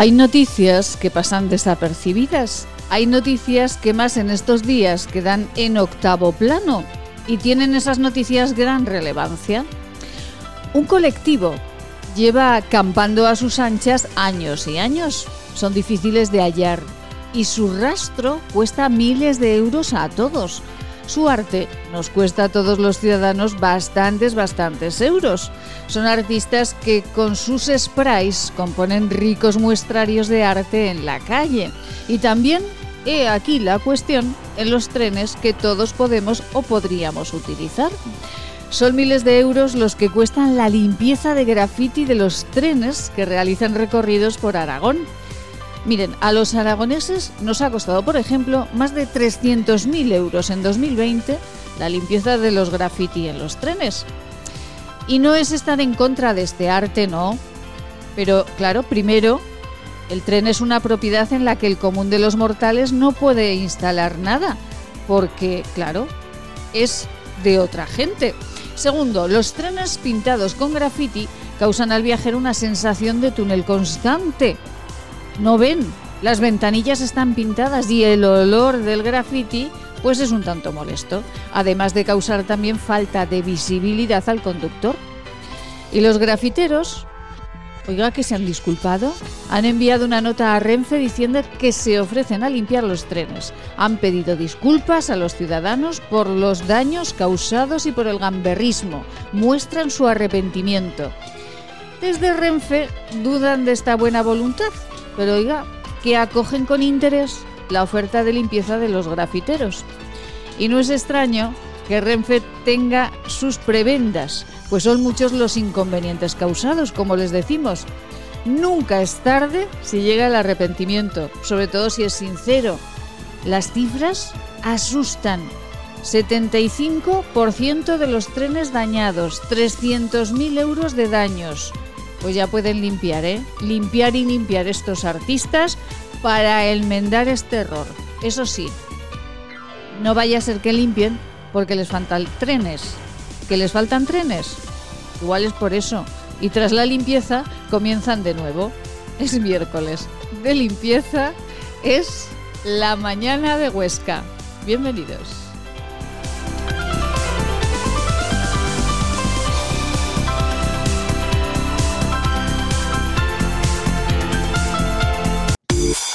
Hay noticias que pasan desapercibidas. Hay noticias que más en estos días quedan en octavo plano y tienen esas noticias gran relevancia. Un colectivo lleva acampando a sus anchas años y años. Son difíciles de hallar y su rastro cuesta miles de euros a todos. Su arte nos cuesta a todos los ciudadanos bastantes, bastantes euros. Son artistas que con sus sprays componen ricos muestrarios de arte en la calle. Y también, he aquí la cuestión, en los trenes que todos podemos o podríamos utilizar. Son miles de euros los que cuestan la limpieza de graffiti de los trenes que realizan recorridos por Aragón. Miren, a los aragoneses nos ha costado, por ejemplo, más de 300.000 euros en 2020 la limpieza de los graffiti en los trenes. Y no es estar en contra de este arte, no. Pero claro, primero, el tren es una propiedad en la que el común de los mortales no puede instalar nada, porque, claro, es de otra gente. Segundo, los trenes pintados con graffiti causan al viajero una sensación de túnel constante no ven. Las ventanillas están pintadas y el olor del graffiti pues es un tanto molesto, además de causar también falta de visibilidad al conductor. Y los grafiteros, oiga que se han disculpado, han enviado una nota a Renfe diciendo que se ofrecen a limpiar los trenes. Han pedido disculpas a los ciudadanos por los daños causados y por el gamberrismo. Muestran su arrepentimiento. Desde Renfe dudan de esta buena voluntad pero oiga, que acogen con interés la oferta de limpieza de los grafiteros. Y no es extraño que Renfe tenga sus prebendas, pues son muchos los inconvenientes causados, como les decimos. Nunca es tarde si llega el arrepentimiento, sobre todo si es sincero. Las cifras asustan. 75% de los trenes dañados, 300.000 euros de daños pues ya pueden limpiar, ¿eh? Limpiar y limpiar estos artistas para enmendar este error. Eso sí, no vaya a ser que limpien porque les faltan trenes. ¿Que les faltan trenes? Igual es por eso. Y tras la limpieza comienzan de nuevo. Es miércoles. De limpieza es la mañana de Huesca. Bienvenidos.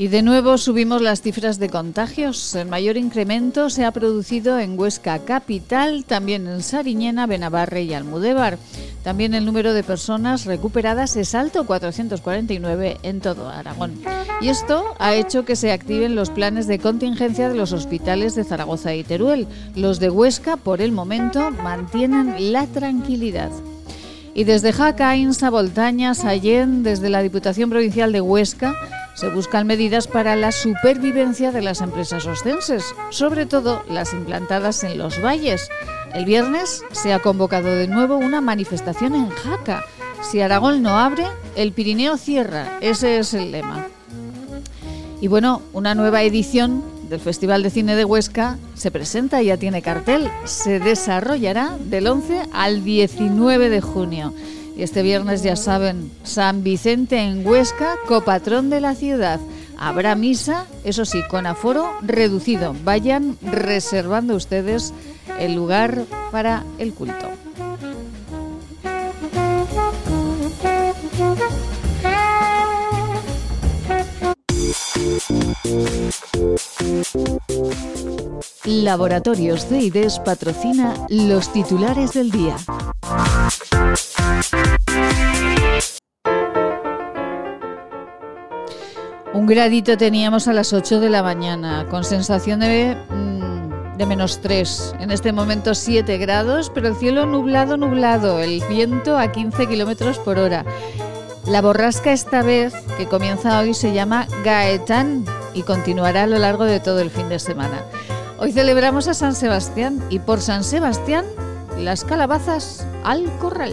Y de nuevo subimos las cifras de contagios. El mayor incremento se ha producido en Huesca Capital, también en Sariñena, Benavarre y Almudévar. También el número de personas recuperadas es alto, 449 en todo Aragón. Y esto ha hecho que se activen los planes de contingencia de los hospitales de Zaragoza y Teruel. Los de Huesca, por el momento, mantienen la tranquilidad. Y desde Jaca, Insa, Voltaña, Sallén, desde la Diputación Provincial de Huesca, se buscan medidas para la supervivencia de las empresas ostenses, sobre todo las implantadas en los valles. El viernes se ha convocado de nuevo una manifestación en Jaca. Si Aragón no abre, el Pirineo cierra. Ese es el lema. Y bueno, una nueva edición del Festival de Cine de Huesca se presenta, ya tiene cartel. Se desarrollará del 11 al 19 de junio. Y este viernes ya saben, San Vicente en Huesca, copatrón de la ciudad. Habrá misa, eso sí, con aforo reducido. Vayan reservando ustedes el lugar para el culto. Laboratorios CIDES patrocina los titulares del día. Un gradito teníamos a las 8 de la mañana, con sensación de, mm, de menos 3. En este momento 7 grados, pero el cielo nublado, nublado, el viento a 15 kilómetros por hora. La borrasca esta vez, que comienza hoy, se llama Gaetán y continuará a lo largo de todo el fin de semana. Hoy celebramos a San Sebastián y por San Sebastián las calabazas al corral.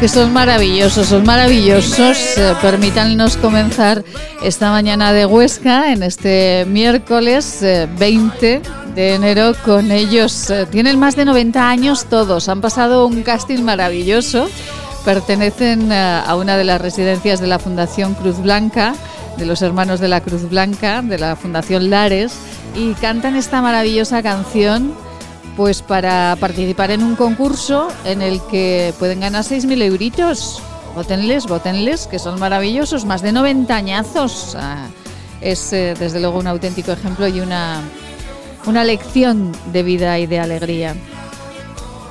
Que son maravillosos, son maravillosos. Eh, permítanos comenzar esta mañana de Huesca, en este miércoles 20 eh, de enero, con ellos. Eh, tienen más de 90 años todos, han pasado un casting maravilloso. Pertenecen a una de las residencias de la Fundación Cruz Blanca, de los hermanos de la Cruz Blanca, de la Fundación Lares, y cantan esta maravillosa canción pues para participar en un concurso en el que pueden ganar 6.000 euritos. Votenles, votenles, que son maravillosos, más de 90 añazos. es eh, desde luego un auténtico ejemplo y una, una lección de vida y de alegría.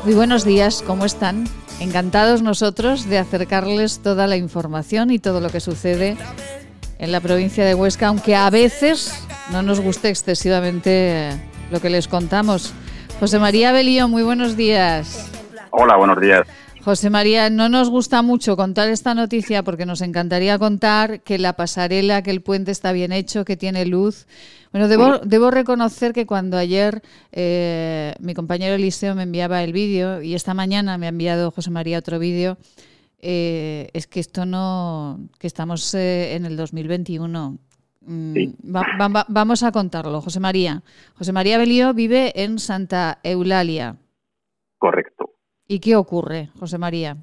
Muy buenos días, ¿cómo están? Encantados nosotros de acercarles toda la información y todo lo que sucede en la provincia de Huesca, aunque a veces no nos guste excesivamente lo que les contamos. José María Belío, muy buenos días. Hola, buenos días. José María, no nos gusta mucho contar esta noticia porque nos encantaría contar que la pasarela, que el puente está bien hecho, que tiene luz. Bueno, debo, debo reconocer que cuando ayer eh, mi compañero Eliseo me enviaba el vídeo y esta mañana me ha enviado José María otro vídeo, eh, es que esto no, que estamos eh, en el 2021, Mm, vamos a contarlo, José María. José María Belío vive en Santa Eulalia. Correcto. ¿Y qué ocurre, José María?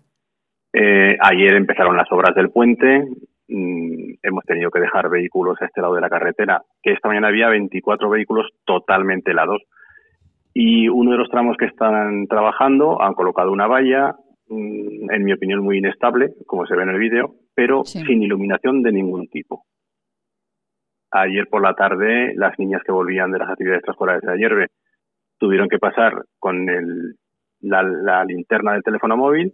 Eh, ayer empezaron las obras del puente. Mm, hemos tenido que dejar vehículos a este lado de la carretera, que esta mañana había 24 vehículos totalmente helados. Y uno de los tramos que están trabajando han colocado una valla, mm, en mi opinión muy inestable, como se ve en el vídeo, pero sin iluminación de ningún tipo. Ayer por la tarde, las niñas que volvían de las actividades extraescolares de ayer tuvieron que pasar con el, la, linterna del teléfono móvil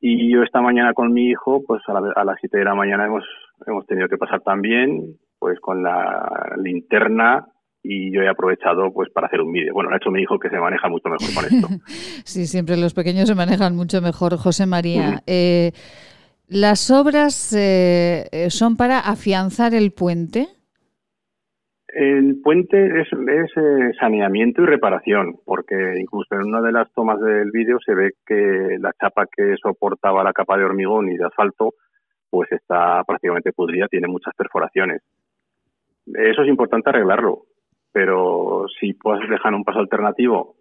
y yo esta mañana con mi hijo, pues a, las 7 de la mañana hemos, hemos tenido que pasar también pues con la linterna y yo he aprovechado pues para hacer un vídeo. Bueno, ha hecho mi hijo que se maneja mucho mejor con esto. sí, siempre los pequeños se manejan mucho mejor. José María, eh, ¿las obras eh, son para afianzar el puente? El puente es, eh, saneamiento y reparación, porque incluso en una de las tomas del vídeo se ve que la chapa que soportaba la capa de hormigón y de asfalto, pues está prácticamente pudrida, tiene muchas perforaciones. Eso es importante arreglarlo, pero si puedes dejar un paso alternativo,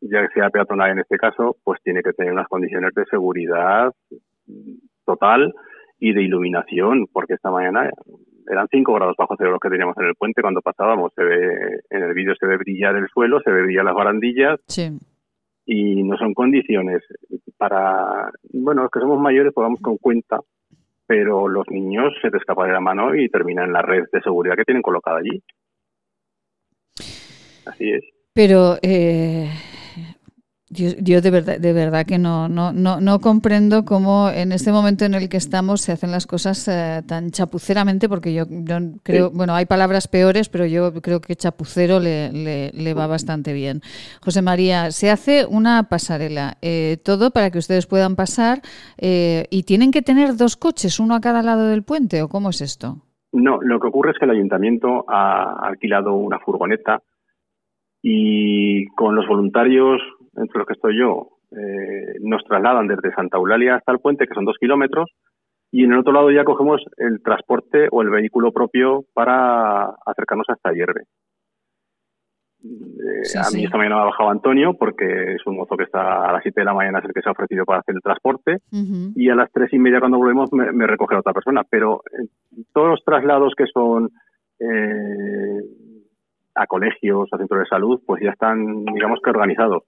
ya que sea peatonal en este caso, pues tiene que tener unas condiciones de seguridad total y de iluminación, porque esta mañana eran 5 grados bajo cero los que teníamos en el puente cuando pasábamos. Se ve, en el vídeo se ve brillar el suelo, se ve brillar las barandillas. Y no son condiciones para, bueno, los que somos mayores podamos con cuenta pero los niños se te escapan de la mano y terminan en la red de seguridad que tienen colocada allí. Así es. Pero eh, yo, de verdad, de verdad que no, no, no, no, comprendo cómo en este momento en el que estamos se hacen las cosas eh, tan chapuceramente, porque yo, creo, bueno, hay palabras peores, pero yo creo que chapucero le, le, va bastante bien. José María, se hace una pasarela, eh, todo para que ustedes puedan pasar eh, y tienen que tener dos coches, uno a cada lado del puente, ¿o cómo es esto? No, lo que ocurre es que el ayuntamiento ha alquilado una furgoneta y con los voluntarios entre los que estoy yo, eh, nos trasladan desde Santa Eulalia hasta el puente, que son dos kilómetros, y en el otro lado ya cogemos el transporte o el vehículo propio para acercarnos hasta Hierve. Eh, a mí esta mañana me ha bajado Antonio porque es un mozo que está a las 7 de la mañana es el que se ha ofrecido para hacer el transporte y a las tres y media cuando volvemos me, recoge otra persona. Pero eh, todos los traslados que son a colegios, a centros de salud, pues ya están, digamos que organizados.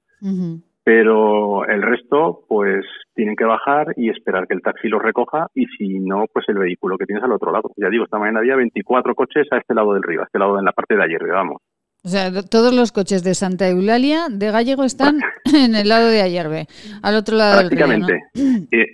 Pero el resto, pues tienen que bajar y esperar que el taxi los recoja y si no, pues el vehículo que tienes al otro lado. Ya digo, esta mañana había 24 coches a este lado del río, a este lado en la parte de ayer, vamos. O sea, todos los coches de Santa Eulalia de Gallego están en el lado de Ayerbe, al otro lado del río. Prácticamente.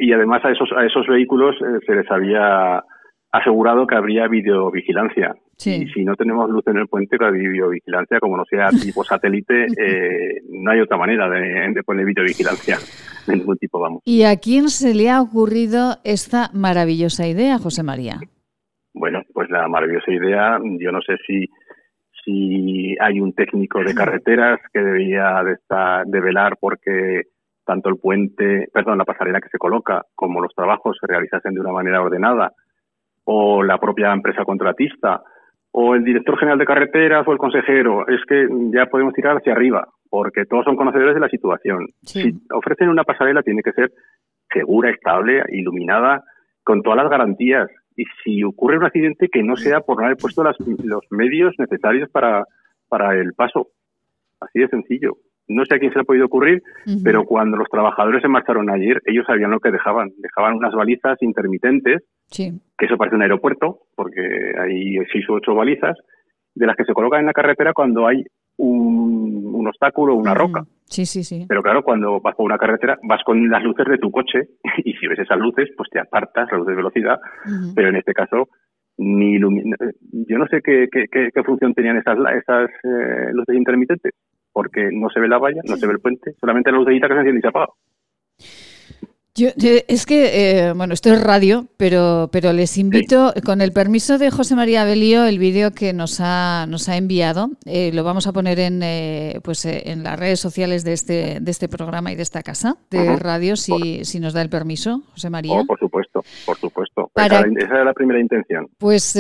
Y, además a esos, a esos vehículos eh, se les había asegurado que habría videovigilancia. Y si no tenemos luz en el puente, que videovigilancia, como no sea tipo satélite, eh, no hay otra manera de, poner videovigilancia de ningún tipo, vamos. ¿Y a quién se le ha ocurrido esta maravillosa idea, José María? Bueno, pues la maravillosa idea, yo no sé si si hay un técnico de carreteras que debería de, estar, de velar porque tanto el puente, perdón, la pasarela que se coloca como los trabajos se realizasen de una manera ordenada o la propia empresa contratista o el director general de carreteras o el consejero, es que ya podemos tirar hacia arriba, porque todos son conocedores de la situación. Si ofrecen una pasarela tiene que ser segura, estable, iluminada, con todas las garantías. Y si ocurre un accidente, que no sea por no haber puesto los medios necesarios para, para el paso. Así de sencillo. No sé a quién se le ha podido ocurrir, pero cuando los trabajadores se marcharon ayer, ellos sabían lo que dejaban. Dejaban unas balizas intermitentes, que eso parece un aeropuerto, porque hay seis u ocho balizas, de las que se colocan en la carretera cuando hay un, obstáculo o una roca. Sí, sí, sí. Pero claro, cuando vas por una carretera, vas con las luces de tu coche y si ves esas luces, pues te apartas, la luz de velocidad, pero en este caso ni yo no sé qué, qué, qué, función tenían esas, esas eh, luces intermitentes porque no se ve la valla, no se ve el puente, solamente la lucecita que se enciende y se apaga. Yo, es que, eh, bueno, esto es radio, pero, pero les invito, con el permiso de José María Belío, el vídeo que nos ha, nos ha enviado, eh, lo vamos a poner en, eh, pues, en las redes sociales de este, de este programa y de esta casa de radio, si, si nos da el permiso, José María. Oh, por supuesto, por supuesto. esa, era la primera intención. Pues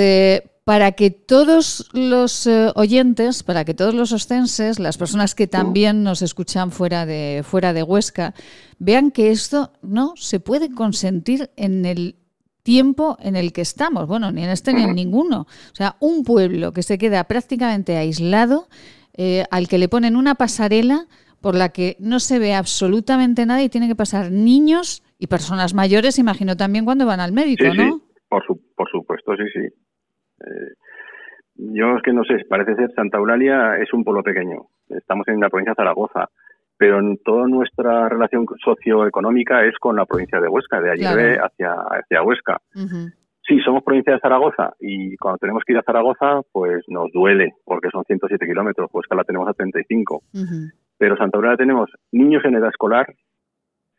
para que todos los eh, oyentes, para que todos los ostenses, las personas que también nos escuchan fuera de, fuera de Huesca, vean que esto no se puede consentir en el tiempo en el que estamos, bueno, ni en este ni en ninguno. O sea, un pueblo que se queda prácticamente aislado, eh, al que le ponen una pasarela por la que no se ve absolutamente nada y tienen que pasar niños y personas mayores, imagino también cuando van al médico, ¿no? Por, por supuesto, sí, sí. Eh, yo es que no sé, parece ser Santa Eulalia es un pueblo pequeño. Estamos en la provincia de Zaragoza, pero en toda nuestra relación socioeconómica es con la provincia de Huesca, de allí hacia, hacia Huesca. Sí, somos provincia de Zaragoza y cuando tenemos que ir a Zaragoza, pues nos duele, porque son 107 kilómetros, Huesca la tenemos a 35. Pero Santa Eulalia tenemos niños en edad escolar,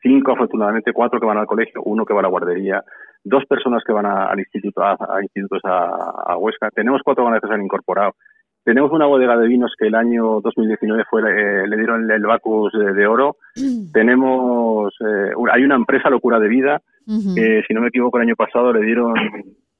cinco afortunadamente, cuatro que van al colegio, uno que va a la guardería, dos personas que van al instituto, a, institutos a, Huesca, tenemos cuatro que se han incorporado. Tenemos una bodega de vinos que el año 2019 fue, eh, le dieron el Bacus de, oro. Tenemos, eh, hay una empresa Locura de Vida, que si no me equivoco el año pasado le dieron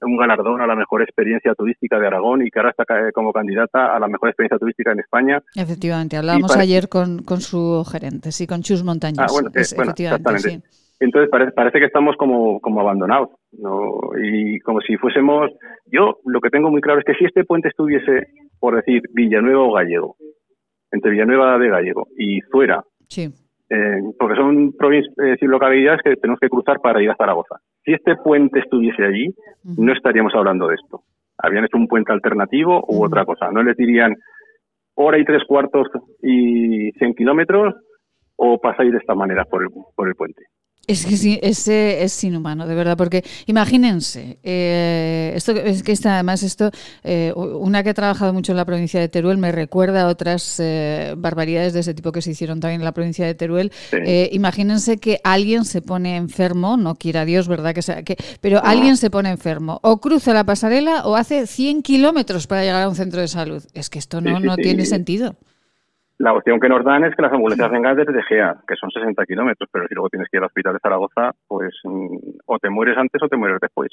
un galardón a la mejor experiencia turística de Aragón y que ahora está como candidata a la mejor experiencia turística en España. Efectivamente, hablábamos ayer con, con, su gerente, sí, con Chus Montañez. Ah, bueno, efectivamente, Entonces parece, parece que estamos como, como abandonados, ¿no? Y como si fuésemos... Yo lo que tengo muy claro es que si este puente estuviese, por decir, Villanueva o Gallego, entre Villanueva de Gallego y fuera, sí. Eh, porque son provincias, eh, localidades que tenemos que cruzar para ir a Zaragoza si este puente estuviese allí, no estaríamos hablando de esto. Habían hecho un puente alternativo u otra cosa. No les dirían hora y tres cuartos y 100 kilómetros o pasáis de esta manera por el, por el puente. Es que sí, ese es inhumano, de verdad, porque imagínense, eh, esto es que está, además esto, eh, una que ha trabajado mucho en la provincia de Teruel me recuerda a otras eh, barbaridades de ese tipo que se hicieron también en la provincia de Teruel. imagínense que alguien se pone enfermo, no quiera Dios, ¿verdad? que sea que Pero alguien se pone enfermo, o cruza la pasarela o hace 100 kilómetros para llegar a un centro de salud. Es que esto no, no tiene sentido. La opción que nos dan es que las ambulancias vengan desde Gea, que son 60 kilómetros, pero si luego tienes que ir al hospital de Zaragoza, pues mm, o te mueres antes o te mueres después.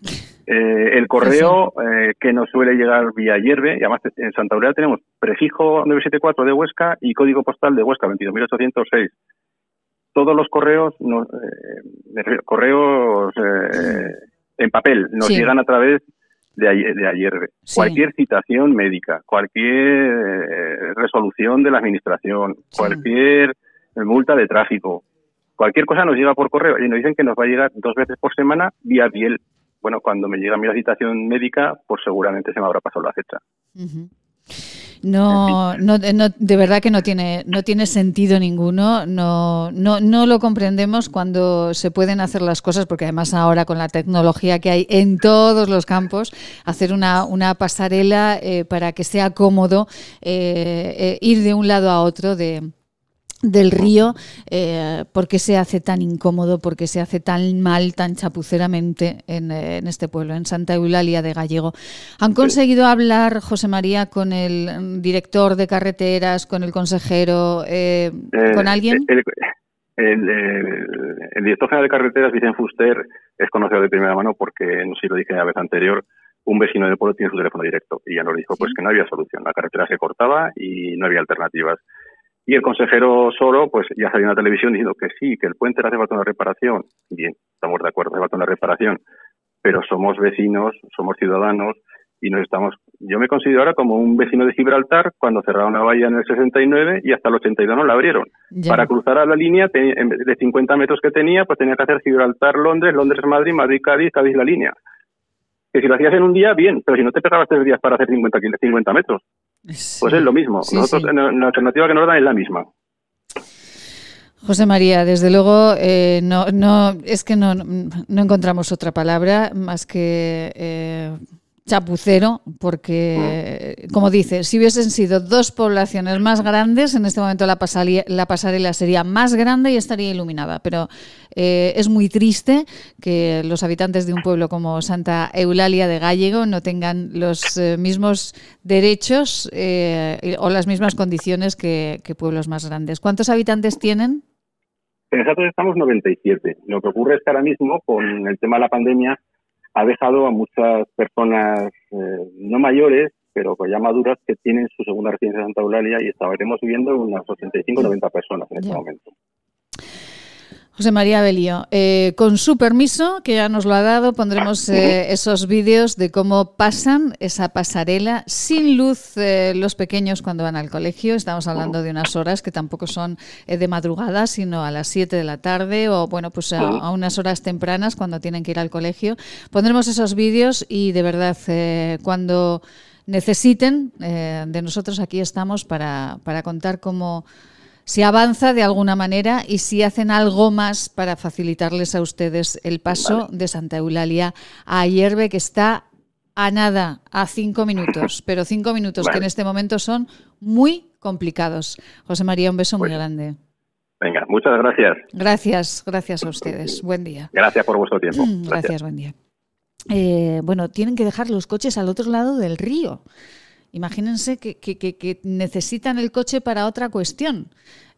Eh, el correo eh, que nos suele llegar vía Hierve, y además en Santa Aurelia tenemos prefijo 974 de Huesca y código postal de Huesca 22.806. Todos los correos, eh, correos en papel, nos llegan a través de ayer, cualquier citación médica, cualquier eh, resolución de la administración, cualquier multa de tráfico, cualquier cosa nos llega por correo y nos dicen que nos va a llegar dos veces por semana vía piel. Bueno, cuando me llega mi citación médica, pues seguramente se me habrá pasado la fecha. No, no, de verdad que no tiene, no tiene sentido ninguno. No, no, no lo comprendemos cuando se pueden hacer las cosas, porque además ahora con la tecnología que hay en todos los campos, hacer una, una pasarela eh, para que sea cómodo eh, eh, ir de un lado a otro de, del río, eh, por qué se hace tan incómodo, por qué se hace tan mal, tan chapuceramente en, en, este pueblo, en Santa Eulalia de Gallego. ¿Han conseguido hablar, José María, con el director de carreteras, con el consejero, eh, eh, con alguien? El, director general de carreteras, Vicente Fuster, es conocido de primera mano porque, no sé si lo dije la vez anterior, un vecino del pueblo tiene su teléfono directo y ya nos dijo pues que no había solución, la carretera se cortaba y no había alternativas. Y el consejero Soro, pues ya salió en la televisión diciendo que sí, que el puente le hace falta una reparación. Bien, estamos de acuerdo, hace falta una reparación. Pero somos vecinos, somos ciudadanos y nos estamos. Yo me considero ahora como un vecino de Gibraltar cuando cerraron la valla en el 69 y hasta el 82 no la abrieron. Para cruzar a la línea de 50 metros que tenía, pues tenía que hacer Gibraltar-Londres, Londres-Madrid, Madrid-Cádiz, Cádiz la línea. Que si lo hacías en un día, bien, pero si no te pegabas tres días para hacer 50, 50 metros. Pues es lo mismo. Nosotros, La alternativa que nos dan es la misma. José María, desde luego, eh, no, no, es que no, no encontramos otra palabra más que eh, chapucero, porque, como dice, si hubiesen sido dos poblaciones más grandes, en este momento la, la pasarela sería más grande y estaría iluminada. Pero eh, es muy triste que los habitantes de un pueblo como Santa Eulalia de Gallego no tengan los eh, mismos derechos eh, o las mismas condiciones que, pueblos más grandes. ¿Cuántos habitantes tienen? Nosotros estamos 97. Lo que ocurre es que ahora mismo, con el tema de la pandemia, ha dejado a muchas personas eh, no mayores, pero ya maduras, que tienen su segunda residencia en Santa Eulalia y estaremos viviendo unas 85 90 personas en este momento. José María Belío, eh, con su permiso, que ya nos lo ha dado, pondremos eh, esos vídeos de cómo pasan esa pasarela sin luz eh, los pequeños cuando van al colegio. Estamos hablando de unas horas que tampoco son de madrugada, sino a las 7 de la tarde o, bueno, pues a, unas horas tempranas cuando tienen que ir al colegio. Pondremos esos vídeos y, de verdad, cuando necesiten de nosotros, aquí estamos para, para contar cómo si avanza de alguna manera y si hacen algo más para facilitarles a ustedes el paso de Santa Eulalia a Hierve, que está a nada, a cinco minutos, pero cinco minutos que en este momento son muy complicados. José María, un beso muy grande. Venga, muchas gracias. Gracias, gracias a ustedes. Buen día. Gracias por vuestro tiempo. Mm, gracias, buen día. Eh, bueno, tienen que dejar los coches al otro lado del río. Imagínense que, necesitan el coche para otra cuestión.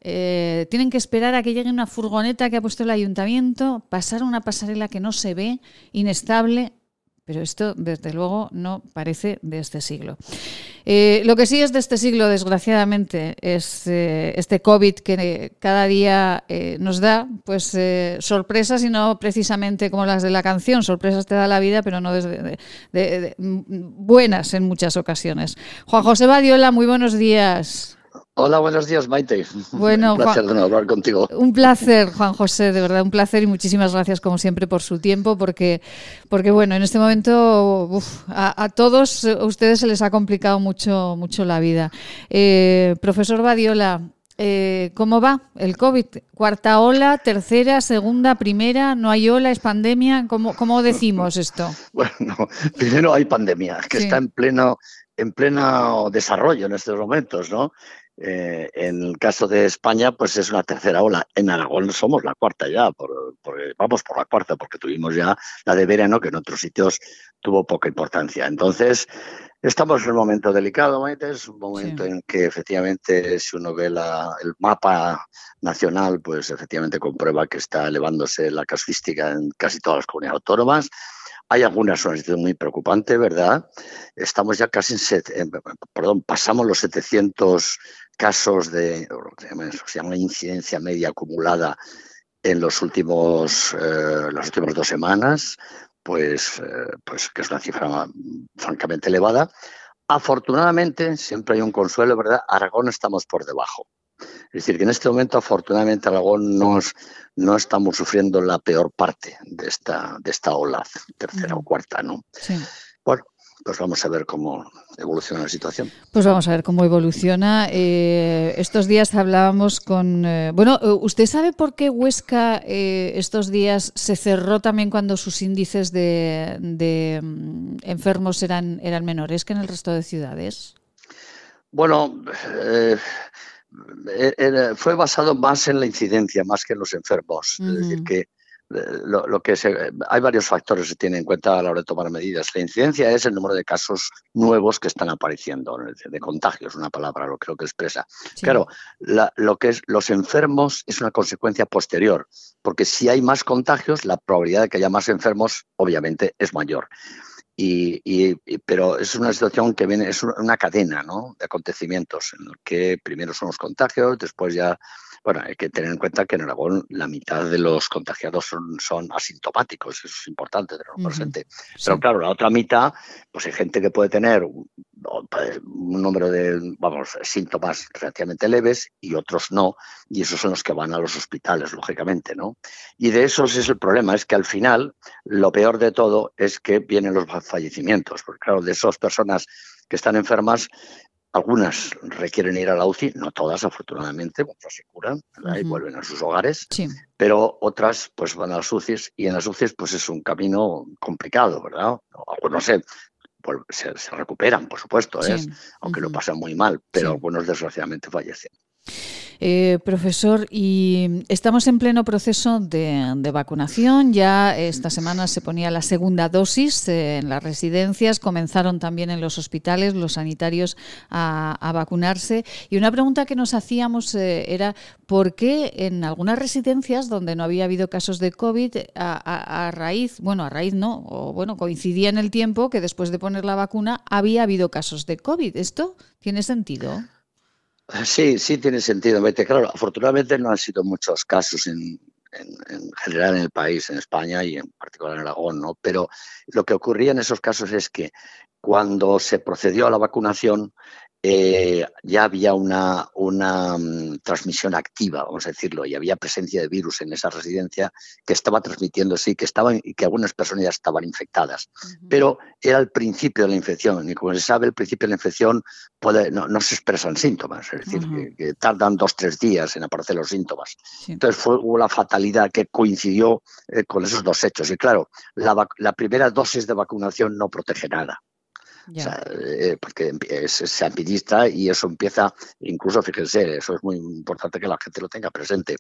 Eh, tienen que esperar a que llegue una furgoneta que ha puesto el ayuntamiento, pasar una pasarela que no se ve, inestable, pero esto, desde luego, no parece de este siglo. Eh, lo que sí es de este siglo, desgraciadamente, es eh, este COVID que cada día eh, nos da pues sorpresas y no precisamente como las de la canción. Sorpresas te da la vida, pero no desde buenas en muchas ocasiones. Juan José Badiola, muy buenos días. Hola, buenos días, Maite. Bueno, un placer de hablar contigo. Un placer, Juan José, de verdad, un placer y muchísimas gracias, como siempre, por su tiempo, porque, porque bueno, en este momento a, todos ustedes se les ha complicado mucho, mucho la vida. Eh, profesor Badiola, eh, ¿cómo va el COVID? ¿Cuarta ola, tercera, segunda, primera? ¿No hay ola? ¿Es pandemia? ¿Cómo, cómo decimos esto? Bueno, primero hay pandemia, que está en pleno en pleno desarrollo en estos momentos, ¿no? Eh, en el caso de España, pues es una tercera ola. En Aragón somos la cuarta ya, vamos por la cuarta, porque tuvimos ya la de verano, que en otros sitios tuvo poca importancia. Entonces, estamos en un momento delicado, Maite, es un momento en que efectivamente, si uno ve el mapa nacional, pues efectivamente comprueba que está elevándose la casuística en casi todas las comunidades autónomas. Hay algunas una situación muy preocupante, ¿verdad? Estamos ya casi en, perdón, pasamos los 700 casos de, se llama incidencia media acumulada en los últimos, eh, las últimas dos semanas, pues, eh, pues que es una cifra francamente elevada. Afortunadamente, siempre hay un consuelo, ¿verdad? Aragón estamos por debajo. Es decir, que en este momento, afortunadamente, Aragón no, no estamos sufriendo la peor parte de esta, de esta ola, tercera o cuarta, ¿no? Sí. Bueno, pues vamos a ver cómo evoluciona la situación. Pues vamos a ver cómo evoluciona. Eh, estos días hablábamos con... Eh, bueno, eh, ¿usted sabe por qué Huesca estos días se cerró también cuando sus índices de, de mm, enfermos eran, eran menores que en el resto de ciudades? Bueno, eh, fue basado más en la incidencia, más que en los enfermos. Es decir, que eh, lo, que hay varios factores que se tienen en cuenta a la hora de tomar medidas. La incidencia es el número de casos nuevos que están apareciendo, de contagios, una palabra, lo creo que expresa. Claro, lo que es los enfermos es una consecuencia posterior, porque si hay más contagios, la probabilidad de que haya más enfermos, obviamente, es mayor. Y, pero es una situación que viene, es una cadena ¿no? de acontecimientos en el que primero son los contagios, después ya bueno, hay que tener en cuenta que en Aragón la mitad de los contagiados son, son asintomáticos, eso es importante tenerlo presente. Pero claro, la otra mitad, pues hay gente que puede tener un, número de, vamos, síntomas relativamente leves y otros no, y esos son los que van a los hospitales, lógicamente, ¿no? Y de esos es el problema, es que al final lo peor de todo es que vienen los fallecimientos, porque claro, de esas personas que están enfermas, algunas requieren ir a la UCI, no todas, afortunadamente, otras se curan y vuelven a sus hogares, pero otras pues van a las UCIs y en las UCIs pues es un camino complicado, ¿verdad? Algunos se, se, recuperan, por supuesto, ¿eh? aunque lo pasan muy mal, pero algunos desgraciadamente fallecen. Eh, profesor, y estamos en pleno proceso de, vacunación. Ya esta semana se ponía la segunda dosis en las residencias, comenzaron también en los hospitales los sanitarios a, vacunarse. Y una pregunta que nos hacíamos eh, era por qué en algunas residencias donde no había habido casos de COVID, a, a, raíz, bueno, a raíz no, o bueno, coincidía en el tiempo que después de poner la vacuna había habido casos de COVID. ¿Esto tiene sentido? Sí, sí tiene sentido. Claro, afortunadamente no han sido muchos casos en, general en el país, en España y en particular en Aragón, ¿no? Pero lo que ocurría en esos casos es que cuando se procedió a la vacunación, eh, ya había una, una mm, transmisión activa, vamos a decirlo, y había presencia de virus en esa residencia que estaba transmitiéndose y que, estaban, y que algunas personas ya estaban infectadas. Pero era el principio de la infección, y como se sabe, el principio de la infección puede, no, se expresan síntomas, es decir, que, tardan dos, tres días en aparecer los síntomas. Entonces fue, hubo la fatalidad que coincidió eh, con esos dos hechos. Y claro, la, la primera dosis de vacunación no protege nada. O sea, eh, porque es, empirista y eso empieza, incluso fíjense, eso es muy importante que la gente lo tenga presente.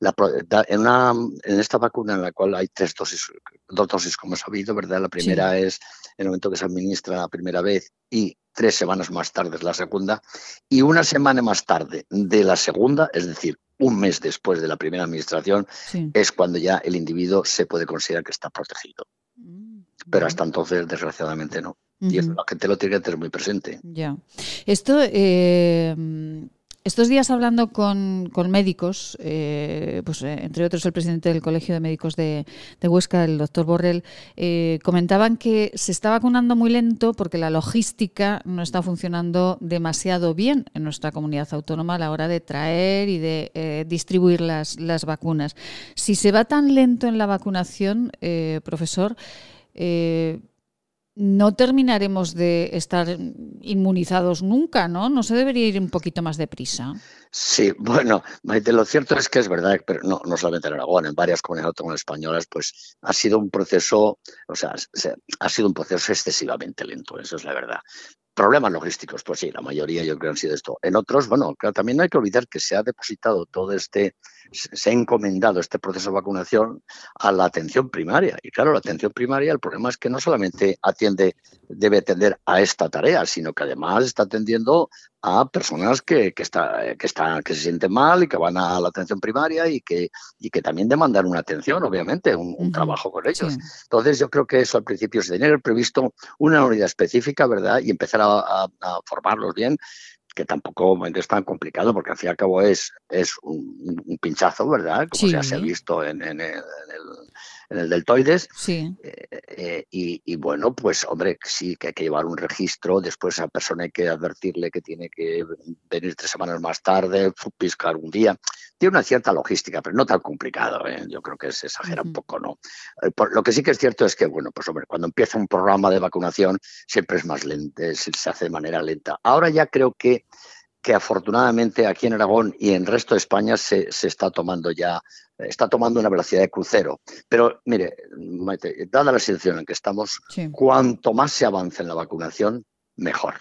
en, una, en esta vacuna en la cual hay tres dosis, dos dosis como he sabido, ¿verdad? La primera es en el momento que se administra la primera vez y tres semanas más tarde es la segunda y una semana más tarde de la segunda, es decir, un mes después de la primera administración, es cuando ya el individuo se puede considerar que está protegido. Mm, Pero hasta entonces, desgraciadamente, no. Y eso la gente lo tiene que tener muy presente. Ya. Esto, eh, Estos días hablando con, médicos, eh, pues eh, entre otros el presidente del Colegio de Médicos de, Huesca, el doctor Borrell, eh, comentaban que se está vacunando muy lento porque la logística no está funcionando demasiado bien en nuestra comunidad autónoma a la hora de traer y de distribuir las, las, vacunas. Si se va tan lento en la vacunación, profesor, no terminaremos de estar inmunizados nunca, ¿no? ¿No se debería ir un poquito más deprisa? Sí, bueno, Maite, lo cierto es que es verdad, pero no, no solamente en Aragón, en varias comunidades autónomas españolas, pues ha sido un proceso, o sea, ha sido un proceso excesivamente lento, eso es la verdad. Problemas logísticos, pues sí, la mayoría yo creo han sido esto. En otros, bueno, claro, también no hay que olvidar que se ha depositado todo este, se ha encomendado este proceso de vacunación a la atención primaria. Y claro, la atención primaria, el problema es que no solamente atiende, debe atender a esta tarea, sino que además está atendiendo a personas que, que, está, que, están, que se sienten mal y que van a la atención primaria y que, y que también demandan una atención, obviamente, un, trabajo con ellos. Entonces, yo creo que eso al principio se tenía previsto una unidad específica, ¿verdad? Y empezar a, formarlos bien que tampoco es tan complicado porque al fin y al cabo es, es un, pinchazo, ¿verdad? Como ya se ha visto en, en, el, en el deltoides. Sí. Eh, eh, y, bueno, pues hombre, sí que hay que llevar un registro, después a esa persona hay que advertirle que tiene que venir tres semanas más tarde, piscar un día. Tiene una cierta logística, pero no tan complicado, ¿eh? yo creo que se exagera un poco, ¿no? lo que sí que es cierto es que, bueno, pues hombre, cuando empieza un programa de vacunación siempre es más lento, se hace de manera lenta. Ahora ya creo que que afortunadamente aquí en Aragón y en el resto de España se, se, está tomando ya está tomando una velocidad de crucero. Pero mire, dada la situación en que estamos, cuanto más se avance en la vacunación, mejor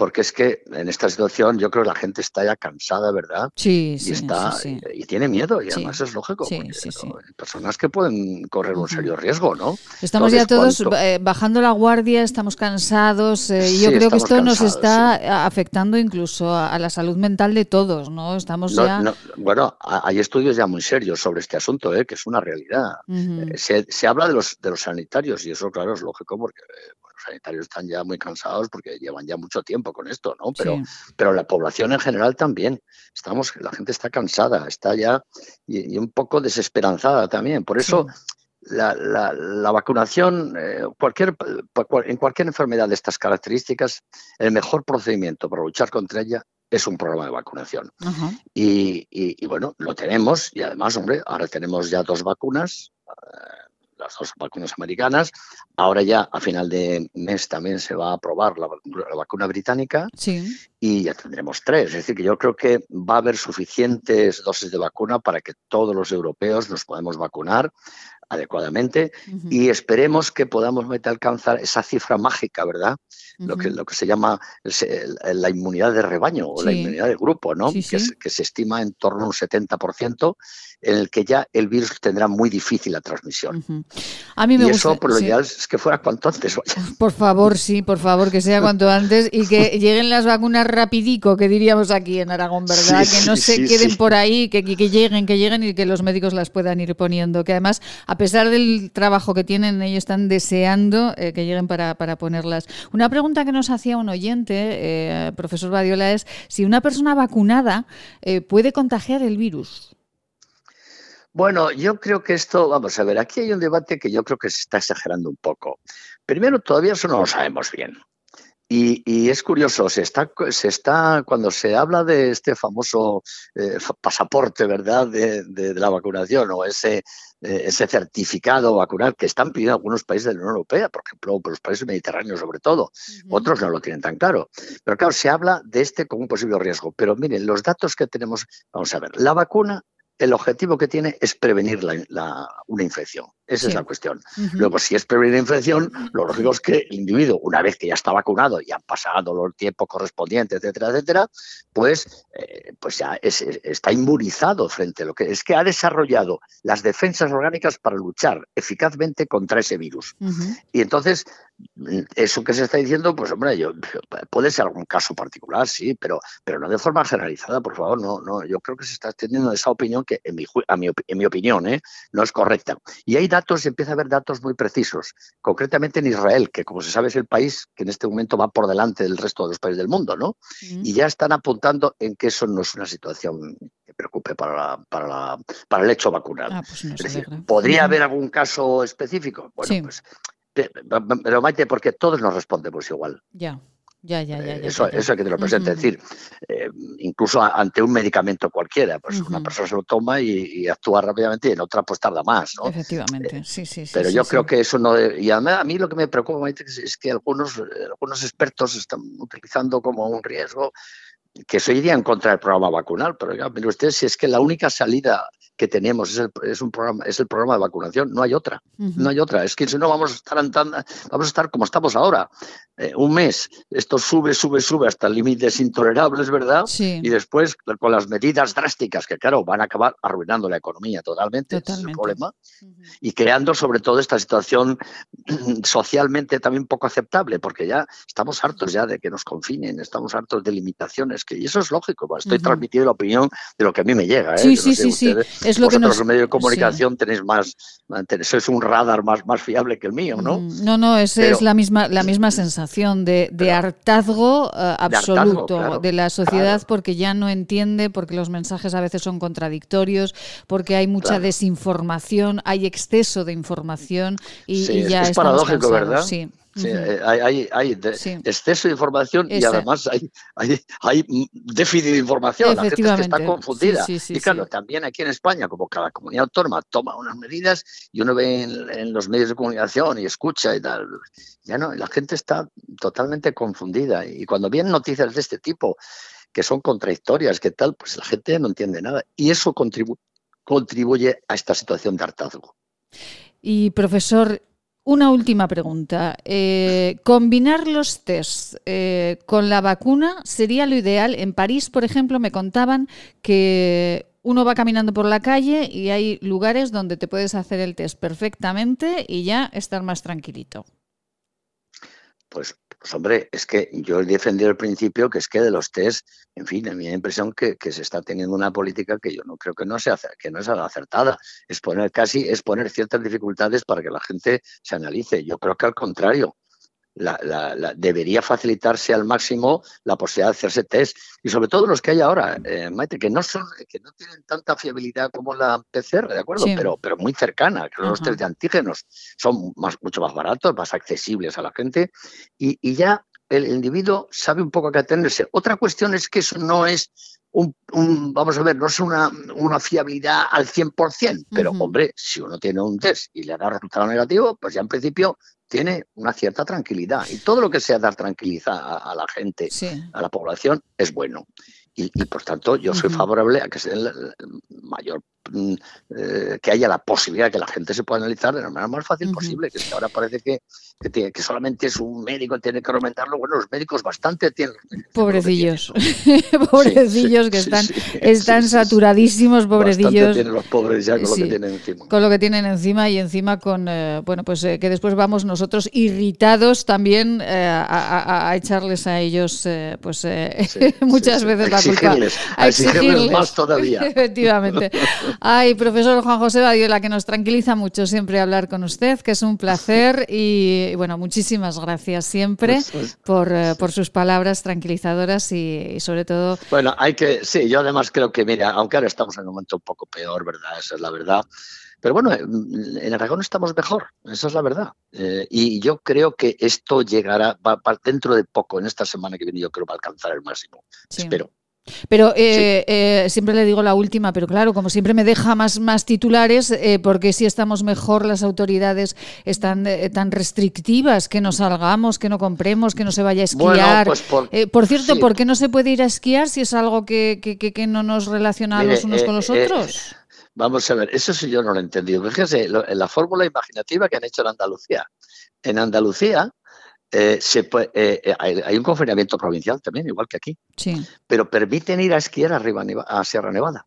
porque es que en esta situación yo creo que la gente está ya cansada, ¿verdad? Sí, sí. Y, está, Y, tiene miedo, y además es lógico, porque hay personas que pueden correr un serio riesgo, ¿no? Estamos ya todos eh, bajando la guardia, estamos cansados, eh, yo creo que esto nos está afectando incluso a, la salud mental de todos, ¿no? Estamos ya... bueno, hay estudios ya muy serios sobre este asunto, ¿eh? que es una realidad. Eh, se, se, habla de los, de los sanitarios, y eso, claro, es lógico, porque los sanitarios están ya muy cansados porque llevan ya mucho tiempo con esto, ¿no? Pero, pero la población en general también. Estamos, la gente está cansada, está ya y, un poco desesperanzada también. Por eso la, la, vacunación, eh, cualquier, en cualquier enfermedad de estas características, el mejor procedimiento para luchar contra ella es un programa de vacunación. y, y, bueno, lo tenemos y además, hombre, ahora tenemos ya dos vacunas. Eh, las dos vacunas americanas. Ahora ya a final de mes también se va a aprobar la, vacuna británica sí. y ya tendremos tres. Es decir, que yo creo que va a haber suficientes dosis de vacuna para que todos los europeos nos podamos vacunar adecuadamente y esperemos que podamos alcanzar esa cifra mágica, ¿verdad? lo, que, lo que se llama la inmunidad de rebaño o la inmunidad de grupo, ¿no? que, se estima en torno a un 70% en el que ya el virus tendrá muy difícil la transmisión. A mí me y eso, por lo ideal, es que fuera cuanto antes. Por favor, sí, por favor, que sea cuanto antes y que lleguen las vacunas rapidico, que diríamos aquí en Aragón, ¿verdad? que no se queden por ahí, que, que, lleguen, que lleguen y que los médicos las puedan ir poniendo. Que además, a pesar del trabajo que tienen, ellos están deseando eh, que lleguen para, para, ponerlas. Una pregunta que nos hacía un oyente, eh, profesor Badiola, es si una persona vacunada eh, puede contagiar el virus. Bueno, yo creo que esto, vamos a ver, aquí hay un debate que yo creo que se está exagerando un poco. Primero, todavía eso no lo sabemos bien. Y, es curioso, se está, se está, cuando se habla de este famoso eh, pasaporte, ¿verdad?, de, la vacunación o ese, eh, ese certificado vacunal que están pidiendo algunos países de la Unión Europea, por ejemplo, por los países mediterráneos sobre todo. Otros no lo tienen tan claro. Pero claro, se habla de este como un posible riesgo. Pero miren, los datos que tenemos, vamos a ver, la vacuna el objetivo que tiene es prevenir una infección. Esa es la cuestión. Luego, si es prevenir la infección, lo lógico es que el individuo, una vez que ya está vacunado y han pasado los tiempos correspondientes, etcétera, etcétera, pues, eh, pues ya está inmunizado frente a lo que es que ha desarrollado las defensas orgánicas para luchar eficazmente contra ese virus. Y entonces, eso que se está diciendo, pues hombre, yo, puede ser algún caso particular, sí, pero, pero no de forma generalizada, por favor, no, no. Yo creo que se está extendiendo esa opinión que, en mi, en mi opinión, ¿eh? no es correcta. Y hay datos empieza a haber datos muy precisos, concretamente en Israel, que como se sabe es el país que en este momento va por delante del resto de los países del mundo, ¿no? Y ya están apuntando en que eso no es una situación que preocupe para, para, para el hecho vacunal. Ah, pues es decir, ¿podría haber algún caso específico? Bueno, pues pero Maite, porque todos nos respondemos igual. Ya. Ya, ya, ya, eso, eso hay que te lo presente. Es decir, eh, incluso ante un medicamento cualquiera, pues una persona se lo toma y, actúa rápidamente y en otra pues tarda más. ¿no? Efectivamente, eh, sí, sí, sí. Pero yo creo que eso no. Y además, a mí lo que me preocupa es que algunos, algunos expertos están utilizando como un riesgo que se iría en contra del programa vacunal, pero ya, mire usted, si es que la única salida que tenemos es el, es un programa, es el programa de vacunación, no hay otra, no hay otra. Es que si no vamos a estar andando, vamos a estar como estamos ahora, eh, un mes, esto sube, sube, sube hasta límites intolerables, ¿verdad? Y después con las medidas drásticas que claro van a acabar arruinando la economía totalmente, es el problema, y creando sobre todo esta situación socialmente también poco aceptable, porque ya estamos hartos ya de que nos confinen, estamos hartos de limitaciones, que y eso es lógico, estoy transmitiendo la opinión de lo que a mí me llega. ¿eh? Sí, sí, sí, sí es lo Vosotros, que los medios de comunicación tenéis más, sois un radar más, más fiable que el mío, ¿no? Mm, no, no, esa es la misma, la misma sensación de, de hartazgo eh, absoluto de, la sociedad porque ya no entiende, porque los mensajes a veces son contradictorios, porque hay mucha desinformación, hay exceso de información y, ya es, es paradójico, ¿verdad? Sí. Sí, eh, hay, hay, exceso de información y además hay, hay, déficit de información. La gente está confundida. y claro, también aquí en España, como cada comunidad autónoma toma unas medidas y uno ve en, los medios de comunicación y escucha y tal, ya no, la gente está totalmente confundida. Y cuando vienen noticias de este tipo, que son contradictorias, que tal, pues la gente no entiende nada. Y eso contribuye a esta situación de hartazgo. Y profesor, una última pregunta. Eh, combinar los test eh, con la vacuna sería lo ideal. En París, por ejemplo, me contaban que uno va caminando por la calle y hay lugares donde te puedes hacer el test perfectamente y ya estar más tranquilito. Pues pues hombre, es que yo he defendido el principio que es que de los test, en fin, a mí me da impresión que, se está teniendo una política que yo no creo que no sea que no es acertada. Es poner casi, es poner ciertas dificultades para que la gente se analice. Yo creo que al contrario, la, debería facilitarse al máximo la posibilidad de hacerse test. Y sobre todo los que hay ahora, eh, Maite, que no son, que no tienen tanta fiabilidad como la PCR, de acuerdo, pero, pero muy cercana, que los test de antígenos son más, mucho más baratos, más accesibles a la gente. Y, y ya el individuo sabe un poco a qué atenderse. Otra cuestión es que eso no es un, vamos a ver, no es una, una fiabilidad al 100%, pero hombre, si uno tiene un test y le da resultado negativo, pues ya en principio tiene una cierta tranquilidad. Y todo lo que sea dar tranquilidad a, la gente, a la población, es bueno. Y, por tanto, yo soy favorable a que sea el, mayor eh, que haya la posibilidad de que la gente se pueda analizar de la manera más fácil posible, que ahora parece que, que, solamente es un médico tiene que comentarlo. Bueno, los médicos bastante tienen. Pobrecillos, pobrecillos que están, están saturadísimos, pobrecillos. tienen los pobres ya con lo que tienen encima. Con lo que tienen encima y encima con, eh, bueno, pues eh, que después vamos nosotros irritados también a, echarles a ellos, pues muchas veces la a exigirles, más todavía. Efectivamente. Ay, profesor Juan José Badiola, que nos tranquiliza mucho siempre hablar con usted, que es un placer y, bueno, muchísimas gracias siempre pues, pues, por, eh, por, sus palabras tranquilizadoras y, sobre todo... Bueno, hay que, sí, yo además creo que, mira, aunque ahora estamos en un momento un poco peor, ¿verdad? Esa es la verdad. Pero bueno, en Aragón estamos mejor, esa es la verdad. Eh, y yo creo que esto llegará, va, dentro de poco, en esta semana que viene, yo creo va a alcanzar el máximo. Espero. Pero eh, eh, siempre le digo la última, pero claro, como siempre me deja más, más titulares, eh, porque si estamos mejor, las autoridades están tan restrictivas, que no salgamos, que no compremos, que no se vaya a esquiar. Pues por, cierto, ¿por qué no se puede ir a esquiar si es algo que, que, no nos relaciona los unos con los otros? vamos a ver, eso sí yo no lo he entendido. Fíjese, la fórmula imaginativa que han hecho en Andalucía. En Andalucía, eh, se puede, eh, eh, hay, un confinamiento provincial también, igual que aquí. Sí. Pero permiten ir a esquiar arriba a Sierra Nevada.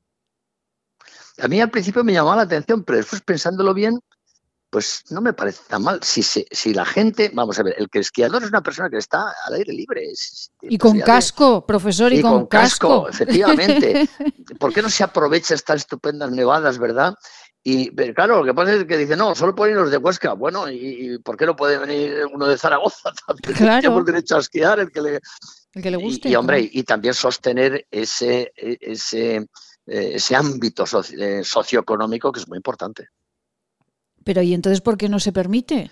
A mí al principio me llamaba la atención, pero después pensándolo bien, pues no me parece tan mal. Si, si la gente, vamos a ver, el que esquiador es una persona que está al aire libre. y con casco, profesor, y, con, casco. Efectivamente. ¿Por qué no se aprovecha estas estupendas nevadas, verdad? Y claro, lo que pasa es que dice, no, solo pueden ir los de Huesca. Bueno, ¿y, por qué no puede venir uno de Zaragoza también? Claro. Tenemos derecho a esquiar, el que le, el que le guste. Y, hombre, y también sostener ese, e, ese, eh, ese ámbito eh, socioeconómico que es muy importante. Pero ¿y entonces por qué no se permite?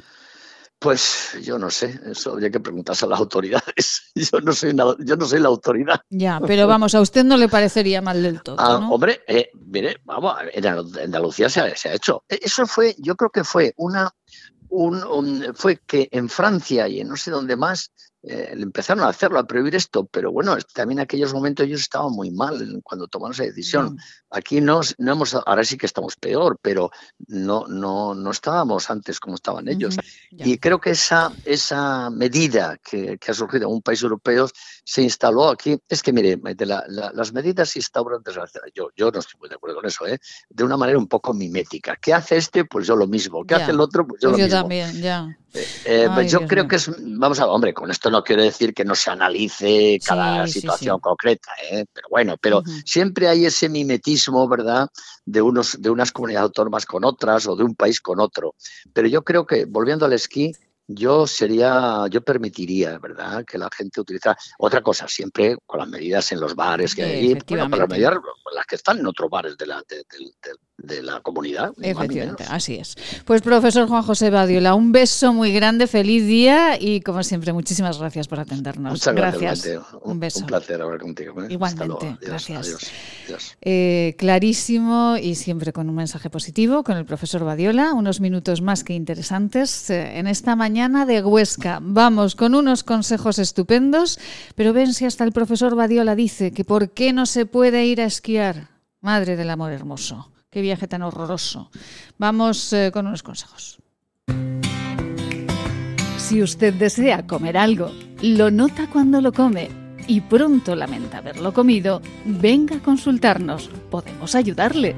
Pues yo no sé, eso habría que preguntarse a las autoridades. Yo no soy, yo no soy la autoridad. Ya, pero vamos, a usted no le parecería mal del todo. Ah, Hombre, eh, mire, vamos, en Andalucía se ha, se ha, hecho. E, eso fue, yo creo que fue una, un, fue que en Francia y en no sé dónde más eh, empezaron a hacerlo, a prohibir esto, pero bueno, también en aquellos momentos ellos estaban muy mal cuando tomaron esa decisión. Aquí no, no hemos, ahora sí que estamos peor, pero no, no, no estábamos antes como estaban ellos. Y creo que esa, esa medida que, que, ha surgido en un país europeo se instaló aquí. Es que, mire, las medidas se instauran, yo, yo no estoy muy de acuerdo con eso, ¿eh? de una manera un poco mimética. ¿Qué hace este? Pues yo lo mismo. ¿Qué hace el otro? Pues yo pues lo yo mismo. también, ya. Eh, eh, pues yo creo que es, vamos a hombre, con esto no quiero decir que no se analice cada Sí, situación sí. concreta, ¿eh? pero bueno, pero siempre hay ese mimetismo, ¿verdad?, de, unos, de unas comunidades autónomas con otras o de un país con otro. Pero yo creo que, volviendo al esquí, yo sería, yo permitiría, ¿verdad?, que la gente utilizara otra cosa, siempre con las medidas en los bares que hay, bueno, efectivamente. medidas, las que están en otros bares de la, de, de- de- la comunidad. Efectivamente, así es. Pues profesor Juan José Badiola, un beso muy grande, feliz día y como siempre, muchísimas gracias por atendernos. Muchas gracias, Mateo. Un beso. Un placer hablar contigo. ¿eh? Igualmente. Adiós, gracias. Adiós, adiós. Eh, clarísimo y siempre con un mensaje positivo con el profesor Badiola. Unos minutos más que interesantes eh, en esta mañana de Huesca. Vamos con unos consejos estupendos, pero ven si hasta el profesor Badiola dice que por qué no se puede ir a esquiar. Madre del amor hermoso. Qué viaje tan horroroso. Vamos eh, con unos consejos. Si usted desea comer algo, lo nota cuando lo come y pronto lamenta haberlo comido, venga a consultarnos. Podemos ayudarle.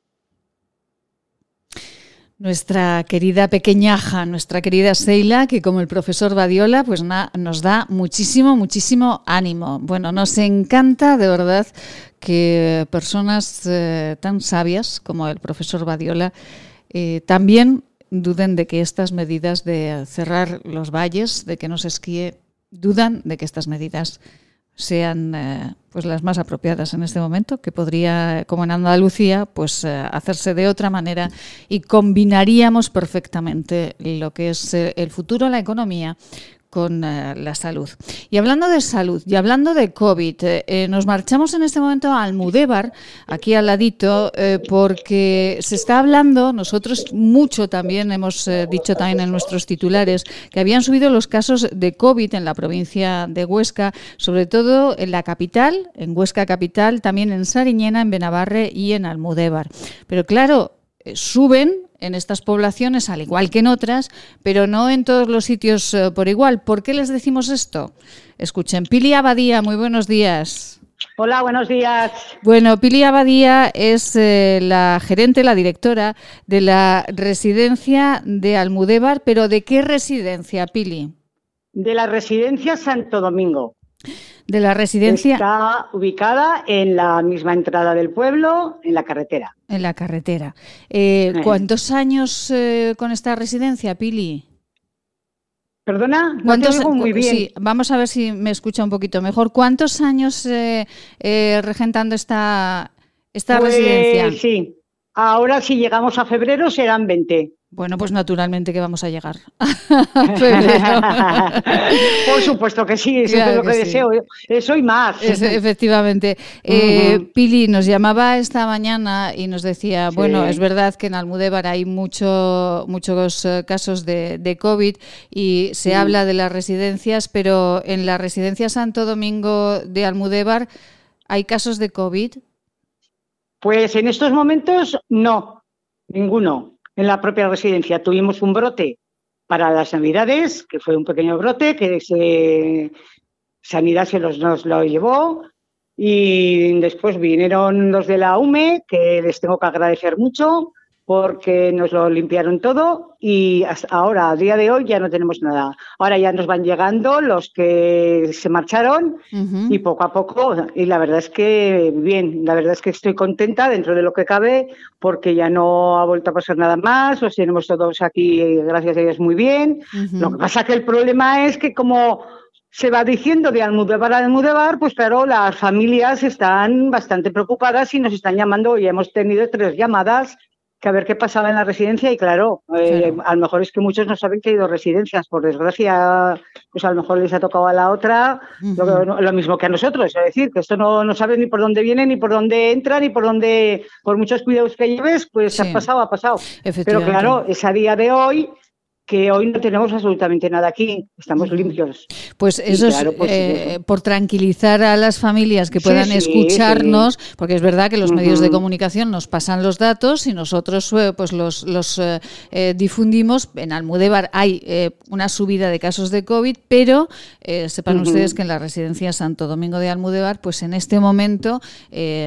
Nuestra querida pequeñaja, nuestra querida Seila, que como el profesor Badiola, pues nos da muchísimo, muchísimo ánimo. Bueno, nos encanta de verdad que personas eh, tan sabias como el profesor Badiola eh, también duden de que estas medidas de cerrar los valles, de que no se esquíe, dudan de que estas medidas sean eh, pues las más apropiadas en este momento, que podría, como en Andalucía, pues eh, hacerse de otra manera y combinaríamos perfectamente lo que es eh, el futuro, la economía, con eh, la salud. Y hablando de salud y hablando de COVID, eh, nos marchamos en este momento al Almudévar, aquí al ladito, porque se está hablando, nosotros mucho también hemos dicho también en nuestros titulares, que habían subido los casos de COVID en la provincia de Huesca, sobre todo en la capital, en Huesca capital, también en Sariñena, en Benavarre y en Almudévar. Pero claro, eh, suben en estas poblaciones, al igual que en otras, pero no en todos los sitios eh, por igual. ¿Por qué les decimos esto? Escuchen, Pili Abadía, muy buenos días. Hola, buenos días. Bueno, Pili Abadía es eh, la gerente, la directora de la residencia de Almudévar, pero ¿de qué residencia, Pili? De la residencia Santo Domingo de la residencia. Está ubicada en la misma entrada del pueblo, en la carretera. En la carretera. Eh, ¿Cuántos años eh, con esta residencia, Pili? Perdona, no te muy bien. Sí, vamos a ver si me escucha un poquito mejor. ¿Cuántos años eh, regentando esta, esta pues, residencia? Sí, ahora si llegamos a febrero serán 20. Bueno, pues naturalmente que vamos a llegar. Por supuesto que sí, eso es lo que, deseo. Eso y más. efectivamente. Eh, Pili nos llamaba esta mañana y nos decía, bueno, es verdad que en Almudévar hay mucho, muchos eh, casos de, COVID y se habla de las residencias, pero en la residencia Santo Domingo de Almudévar hay casos de COVID. Pues en estos momentos no, ninguno en la propia residencia. Tuvimos un brote para las Navidades, que fue un pequeño brote que se, Sanidad se los, nos lo llevó. Y después vinieron los de la UME, que les tengo que agradecer mucho porque nos lo limpiaron todo y hasta ahora, a día de hoy, ya no tenemos nada. Ahora ya nos van llegando los que se marcharon y poco a poco, y la verdad es que bien, la verdad es que estoy contenta dentro de lo que cabe porque ya no ha vuelto a pasar nada más, los tenemos todos aquí, gracias a Dios, muy bien. Lo que pasa que el problema es que como se va diciendo de Almudévar a Almudévar, pues claro, las familias están bastante preocupadas y nos están llamando y hemos tenido tres llamadas que a ver qué pasaba en la residencia y claro, eh, a lo mejor es que muchos no saben que hay dos residencias, por desgracia, pues a lo mejor les ha tocado a la otra lo, mismo que a nosotros, es decir, que esto no, no saben ni por dónde viene, ni por dónde entra, ni por dónde, por muchos cuidados que lleves, pues ha pasado, ha pasado. Pero claro, es a día de hoy que hoy no tenemos absolutamente nada aquí, estamos limpios. Pues eso es pues, eh, por tranquilizar a las familias que puedan escucharnos, porque es verdad que los medios de comunicación nos pasan los datos y nosotros eh, pues los, los eh, difundimos. En Almudévar hay una subida de casos de COVID, pero sepan ustedes que en la residencia Santo Domingo de Almudévar, pues en este momento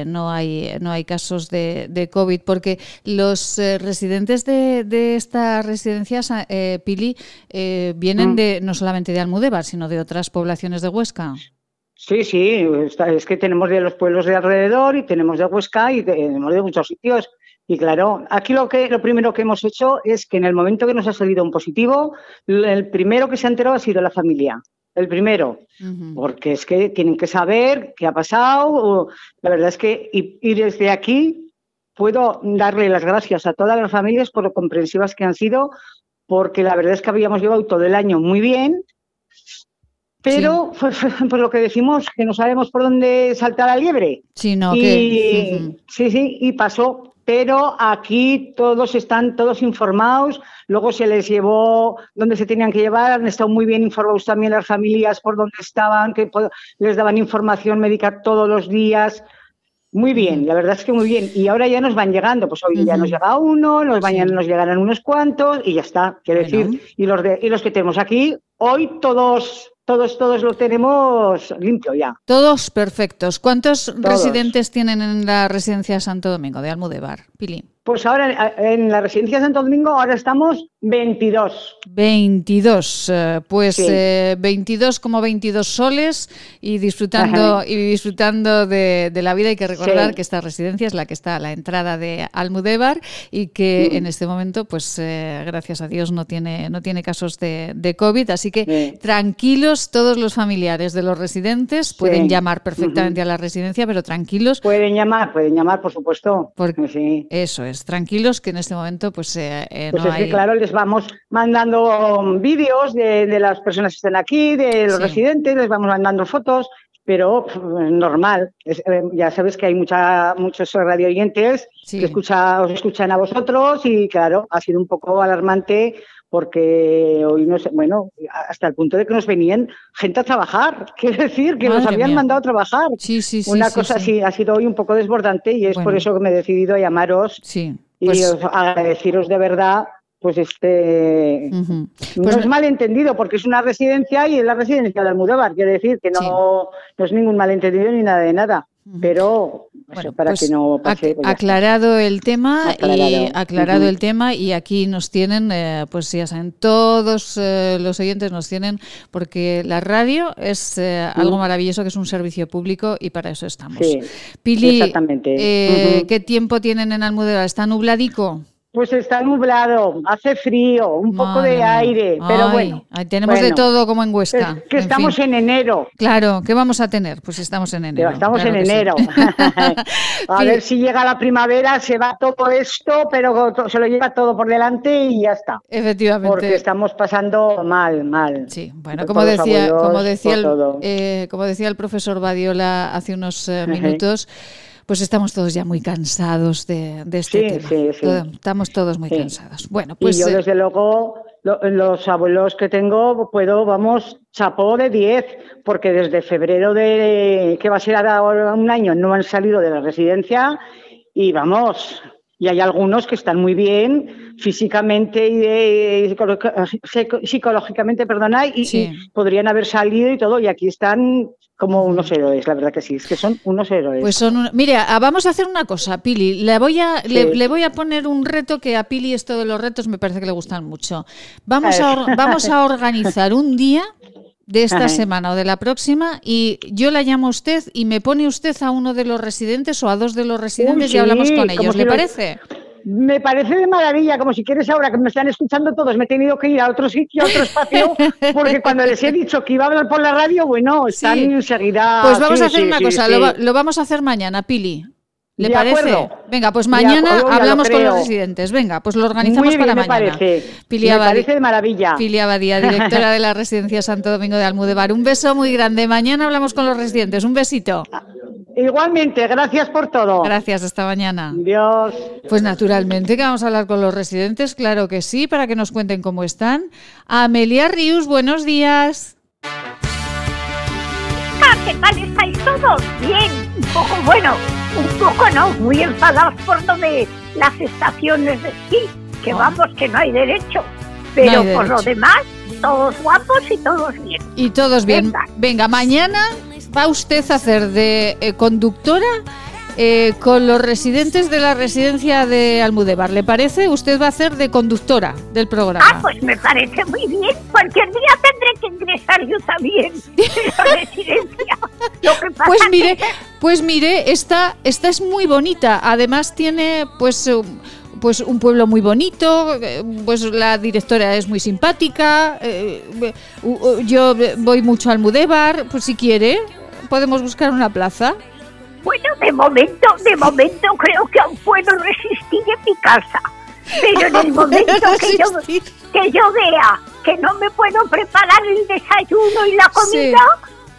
no, hay, no hay casos de, de COVID, porque los residentes de, de esta residencia Pili, eh, vienen mm. de no solamente de Almudévar, sino de otras poblaciones de Huesca. Sí, sí, es que tenemos de los pueblos de alrededor y tenemos de Huesca y tenemos de muchos sitios. Y claro, aquí lo que lo primero que hemos hecho es que en el momento que nos ha salido un positivo, el primero que se ha enterado ha sido la familia. El primero, porque es que tienen que saber qué ha pasado. La verdad es que, y desde aquí puedo darle las gracias a todas las familias por lo comprensivas que han sido, porque la verdad es que habíamos llevado todo el año muy bien, pero pues, pues, lo que decimos, que no sabemos por dónde saltar la liebre. Sí, no, Sí, sí, y pasó. Pero aquí todos están todos informados, luego se les llevó donde se tenían que llevar, han estado muy bien informados también las familias por dónde estaban, que les daban información médica todos los días. Muy bien, la verdad es que muy bien. Y ahora ya nos van llegando, pues hoy ya nos llega uno, nos, mañana nos llegarán unos cuantos y ya está. Quiero decir, y los, de, y los que tenemos aquí, hoy todos todos, todos lo tenemos limpio ya. Todos perfectos. ¿Cuántos residentes tienen en la residencia Santo Domingo de Almudévar, Pili? Pues ahora en la residencia Santo Domingo ahora estamos 22. 22, eh, pues 22 eh, como 22 soles y disfrutando y disfrutando de, la vida. Hay que recordar que esta residencia es la que está a la entrada de Almudévar y que mm. en este momento, pues eh, gracias a Dios no tiene no tiene casos de, de COVID, así que tranquilos todos los familiares de los residentes pueden llamar perfectamente a la residencia, pero tranquilos. Pueden llamar, pueden llamar, por supuesto. Porque sí. eso es es, tranquilos que en este momento pues, eh, eh, pues es que, claro, les vamos mandando vídeos de, las personas que están aquí, de los residentes, les vamos mandando fotos, pero normal. ya sabes que hay mucha, muchos radio oyentes que escucha, os escuchan a vosotros y claro, ha sido un poco alarmante porque hoy no sé, bueno, hasta el punto de que nos venían gente a trabajar, quiero decir, que nos habían mandado a trabajar. Sí, sí, sí. Una cosa así ha sido hoy un poco desbordante y es por eso que me he decidido a llamaros y pues agradeceros de verdad pues este no pues es malentendido porque es una residencia y es la residencia de Almudóvar, quiere decir que no, no es ningún malentendido ni nada de nada. Pero bueno, para pues que no pase, pues aclarado el tema y aclarado el tema y aquí nos tienen, eh, pues ya saben, todos eh, los oyentes nos tienen porque la radio es eh, algo maravilloso que es un servicio público y para eso estamos. Pili, exactamente. ¿qué tiempo tienen en Almudena? ¿Está nubladico? Pues está nublado, hace frío, un poco de aire, pero bueno. tenemos de todo como en Huesca. que estamos en enero. Claro, ¿qué vamos a tener? Pues estamos en enero. estamos en enero. a ver si llega la primavera, se va todo esto, pero se lo lleva todo por delante y ya está. Efectivamente. Porque estamos pasando mal, mal. Sí, bueno, como decía, como decía, el, eh, como decía el profesor Badiola hace unos eh, minutos pues estamos todos ya muy cansados de, este tema. estamos todos muy cansados. Bueno, pues. Y yo, eh, desde luego, los abuelos que tengo, puedo, vamos, chapó de 10, porque desde febrero de que va a ser ahora un año no han salido de la residencia y vamos, y hay algunos que están muy bien físicamente y, psicológicamente, perdona, y, podrían haber salido y todo, y aquí están como unos héroes, la verdad que sí, es que son unos héroes. Pues son, mire, ah, vamos a hacer una cosa, Pili, le voy a le, voy a poner un reto que a Pili esto de los retos me parece que le gustan mucho. Vamos a, vamos a organizar un día de esta semana o de la próxima y yo la llamo a usted y me pone usted a uno de los residentes o a dos de los residentes y hablamos con ellos. ¿Le parece? Me parece de maravilla, como si quieres ahora que me están escuchando todos, me he tenido que ir a otro sitio, a otro espacio, porque cuando les he dicho que iba a hablar por la radio, bueno, están enseguida. Pues vamos a hacer una cosa, lo, vamos a hacer mañana, Pili. ¿Le parece? Venga, pues mañana hablamos con los residentes. Venga, pues lo organizamos para mañana. Parece. me parece de maravilla. Pili Abadía, directora de la Residencia Santo Domingo de Almudebar. Un beso muy grande. Mañana hablamos con los residentes. Un besito. Igualmente, gracias por todo. Gracias, hasta mañana. Dios. Pues naturalmente que vamos a hablar con los residentes, claro que sí, para que nos cuenten cómo están. Amelia Rius, buenos días. ¿Qué tal estáis todos? Bien, un poco bueno, un poco no, muy enfadados por lo de las estaciones de esquí, que ah. vamos, que no hay derecho. Pero por lo demás, todos guapos y todos bien. Y todos bien. Venga mañana va usted a hacer de eh, conductora eh, con los residentes de la residencia de Almudebar. ¿Le parece? Usted va a hacer de conductora del programa. Ah, pues me parece muy bien. Cualquier día tendré que ingresar yo también en la residencia. pues mire, pues mire, esta, esta es muy bonita. Además tiene, pues pues un pueblo muy bonito, eh, pues la directora es muy simpática, yo voy mucho al Almudévar, pues si quiere, podemos buscar una plaza? Bueno, de momento, de momento creo que aún puedo resistir en mi casa. Pero en el momento que yo, que yo vea que no me puedo preparar el desayuno y la comida,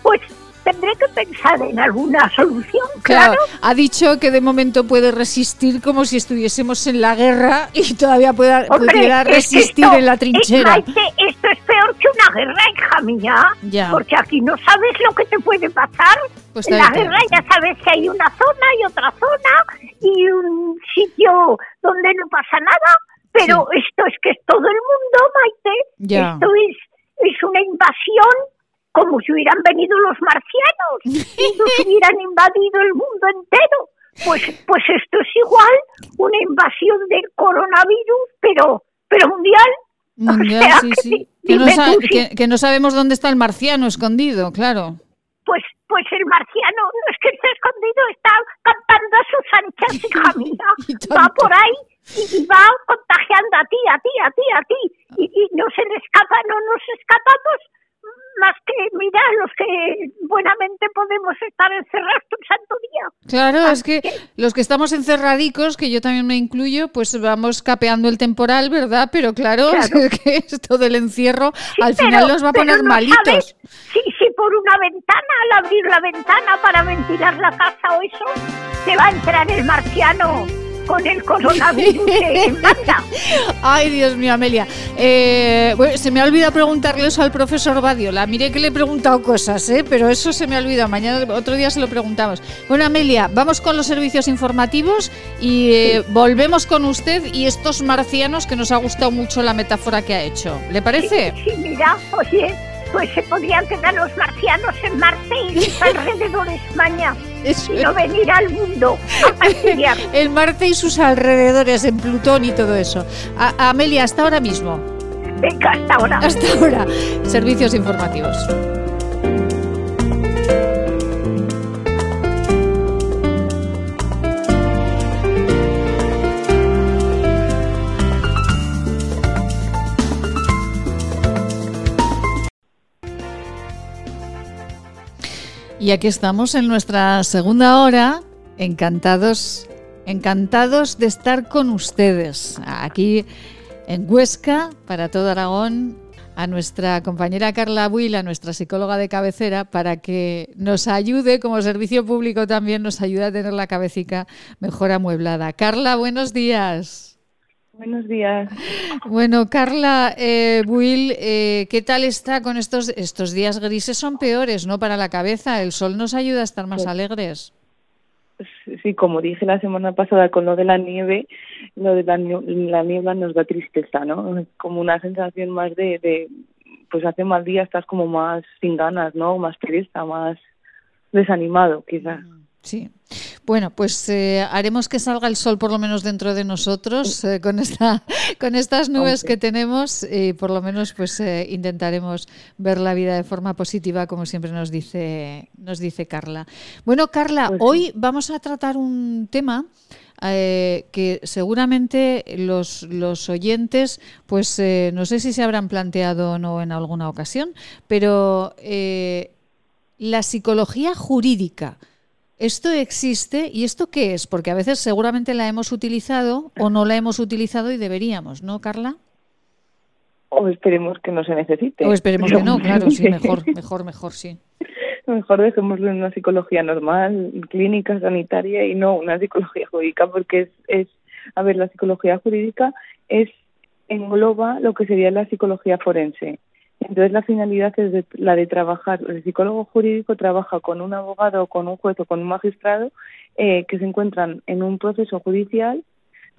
pues tendré que pensar en alguna solución, claro. Ha dicho que de momento puede resistir como si estuviésemos en la guerra y todavía pueda, pudiera resistir en la trinchera. esto es peor que una guerra, hija mía. Ya. Porque aquí no sabes lo que te puede pasar. Pues en la guerra ya sabes que hay una zona y otra zona y un sitio donde no pasa nada. Pero esto es que es todo el mundo, Maite. Esto es, es una invasión como si hubieran venido los marcianos y nos hubieran invadido el mundo entero. Pues, pues esto es igual, una invasión del coronavirus, pero, pero mundial. Mundial, sí, sí. Que, no sabemos dónde está el marciano escondido, claro. Pues, pues el marciano no es que esté escondido, está cantando a sus anchas, hija mía. Va por ahí y, va contagiando a ti, a ti, a ti, a ti. Y, y no se le escapa, no nos escapamos más que mira, los que buenamente podemos estar encerrados un santo día. Claro, es que los que estamos encerradicos, que yo también me incluyo, pues vamos capeando el temporal, ¿verdad? Pero claro, Es que esto del encierro al final nos va a poner malitos. Sí, sí, por una ventana, al abrir la ventana para ventilar la casa o eso, se va a entrar el marciano con el coronavirus en Ay, Dios mío, Amelia. Eh, se me ha olvidado preguntarle eso al profesor Badiola. Mire que le he preguntado cosas, ¿eh? pero eso se me ha olvidado. Mañana, otro día se lo preguntamos. Bueno, Amelia, vamos con los servicios informativos y eh, volvemos con usted y estos marcianos que nos ha gustado mucho la metáfora que ha hecho. ¿Le parece? Sí, mira, oye pues se podrían quedar los marcianos en Marte y sus alrededores mañana y no venir al mundo a El Marte y sus alrededores, en Plutón y todo eso. Amelia, hasta ahora mismo. Venga, hasta ahora. Hasta ahora. Servicios informativos. Y aquí estamos en nuestra segunda hora, encantados, encantados de estar con ustedes, aquí en Huesca, para todo Aragón, a nuestra compañera Carla Buil, a nuestra psicóloga de cabecera, para que nos ayude, como servicio público también nos ayude a tener la cabecita mejor amueblada. Carla, buenos días. Buenos días. Bueno, Carla eh, Buil, eh, ¿qué tal está con estos estos días grises? Son peores, ¿no? Para la cabeza. El sol nos ayuda a estar más alegres. Sí, como dije la semana pasada con lo de la nieve, lo de la, niebla nos da tristeza, ¿no? Como una sensación más de, de, pues hace mal día estás como más sin ganas, ¿no? Más triste, más desanimado, quizás. Sí. Bueno, pues eh, haremos que salga el sol por lo menos dentro de nosotros eh, con esta con estas nubes que tenemos y por lo menos pues eh, intentaremos ver la vida de forma positiva como siempre nos dice nos dice Carla. Bueno, Carla, pues hoy vamos a tratar un tema que seguramente los, los oyentes, pues no sé si se habrán planteado o no en alguna ocasión, pero la psicología jurídica. ¿Esto existe y esto qué es? Porque a veces seguramente la hemos utilizado o no la hemos utilizado y deberíamos, ¿no, Carla? O esperemos que no se necesite. O esperemos que no, claro, sí, mejor, mejor, mejor, sí. Mejor dejémoslo en una psicología normal, clínica, sanitaria y no una psicología jurídica, porque es, es a ver, la psicología jurídica es engloba lo que sería la psicología forense. Entonces la finalidad es la de trabajar, el psicólogo jurídico trabaja con un abogado, con un juez o con un magistrado eh, que se encuentran en un proceso judicial,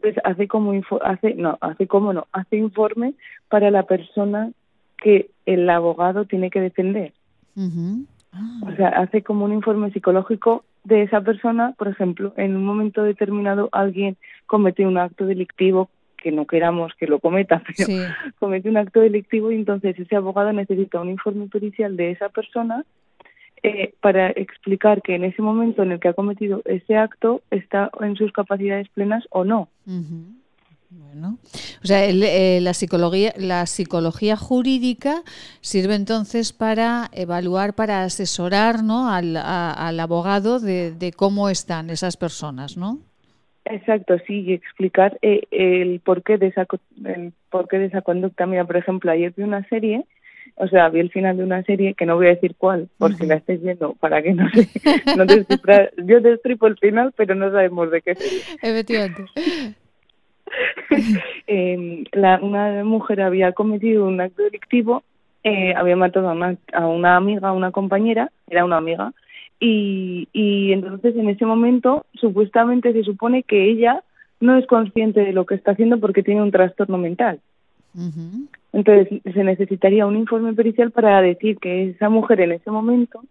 pues hace como hace no, hace como no, hace informe para la persona que el abogado tiene que defender. O sea, hace como un informe psicológico de esa persona, por ejemplo, en un momento determinado alguien comete un acto delictivo que no queramos que lo cometa, pero comete un acto delictivo y entonces ese abogado necesita un informe pericial de esa persona eh, para explicar que en ese momento en el que ha cometido ese acto está en sus capacidades plenas o no. Bueno, o sea, eh, la psicología, la psicología jurídica sirve entonces para evaluar, para asesorar, ¿no? Al, al abogado de, de cómo están esas personas, ¿no? Exacto, sí, y explicar eh, el porqué de esa el porqué de esa conducta. Mira, por ejemplo, ayer vi una serie, o sea, vi el final de una serie que no voy a decir cuál, por si la estáis viendo, para que no sé, no yo destripo el final, pero no sabemos de qué serie. Efectivamente. eh, la, una mujer había cometido un acto delictivo, eh, había matado a una, a una amiga, a una compañera, era una amiga, y, y entonces en ese momento supuestamente se supone que ella no es consciente de lo que está haciendo porque tiene un trastorno mental. Entonces se necesitaría un informe pericial para decir que esa mujer en ese momento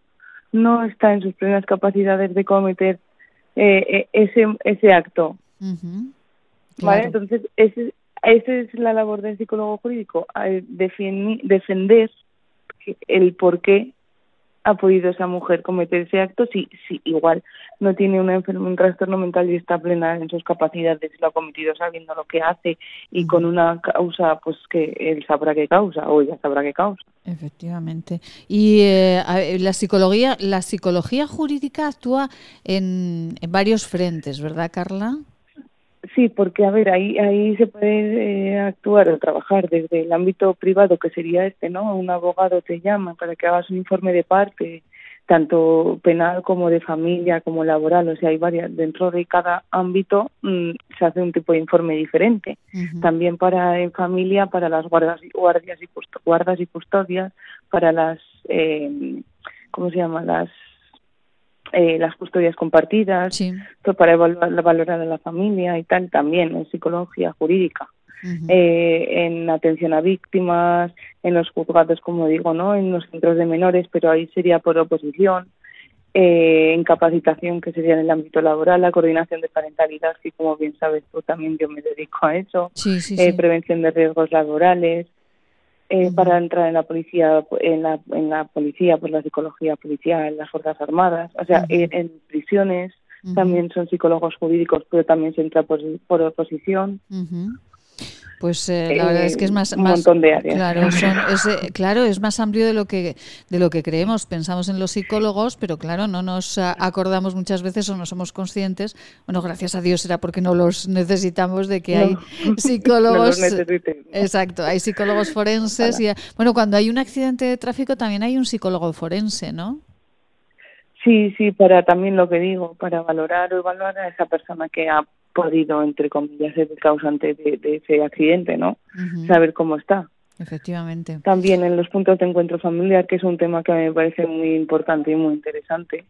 no está en sus plenas capacidades de cometer eh, eh ese ese acto. ¿Vale? Entonces ese, esa es la labor del psicólogo jurídico, defender el por qué ha podido esa mujer cometer ese acto si, si igual no tiene una un trastorno mental y está plena en sus capacidades, lo ha cometido sabiendo lo que hace y con una causa pues que él sabrá qué causa o ella sabrá qué causa. Efectivamente. Y eh, la psicología, la psicología jurídica actúa en, en varios frentes, ¿verdad, Carla? Sí, porque a ver, ahí ahí se puede eh, actuar o trabajar desde el ámbito privado, que sería este, ¿no? Un abogado te llama para que hagas un informe de parte, tanto penal como de familia, como laboral, o sea, hay varias, dentro de cada ámbito mm, se hace un tipo de informe diferente. También para en familia, para las guardas, guardias y guardas y custodias, para las, eh, ¿cómo se llama? Las eh, las custodias compartidas, para evaluar la valorar de la familia y tal, también en psicología jurídica. eh, en atención a víctimas, en los juzgados, como digo, ¿no? En los centros de menores, pero ahí sería por oposición. Eh, en capacitación, que sería en el ámbito laboral, la coordinación de parentalidad, que como bien sabes tú también yo me dedico a eso, eh, prevención de riesgos laborales, eh, para entrar en la policía, en la, en la policía, pues la psicología policial, en las Fuerzas Armadas, o sea, en, prisiones también son psicólogos jurídicos, pero también se entra por, por oposición. Pues eh, la verdad es que es más, un montón de áreas. Claro, es, eh, claro, es más amplio de lo que de lo que creemos. Pensamos en los psicólogos, pero claro, no nos acordamos muchas veces o no somos conscientes. Bueno, gracias a Dios era porque no los necesitamos de que hay psicólogos. exacto, hay psicólogos forenses y bueno, cuando hay un accidente de tráfico también hay un psicólogo forense, ¿no? Sí, sí, para también lo que digo, para valorar o evaluar a esa persona que ha podido, entre comillas, ser el causante de, ese accidente, ¿no? Saber cómo está. Efectivamente. También en los puntos de encuentro familiar, que es un tema que a mí me parece muy importante y muy interesante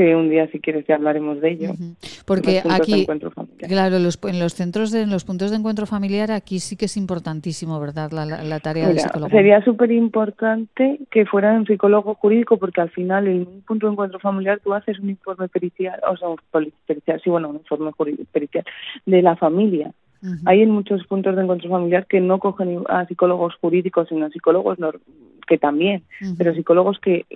que un día si quieres ya hablaremos de ello. Porque aquí, claro, los, en los centros, de, en los puntos de encuentro familiar, aquí sí que es importantísimo, ¿verdad? La, tarea del psicólogo. Sería súper importante que fuera un psicólogo jurídico, porque al final en un punto de encuentro familiar tú haces un informe pericial, o sea, un pericial, sí, bueno, un informe pericial de la familia. Hay en muchos puntos de encuentro familiar que no cogen a psicólogos jurídicos, sino a psicólogos que también, pero psicólogos que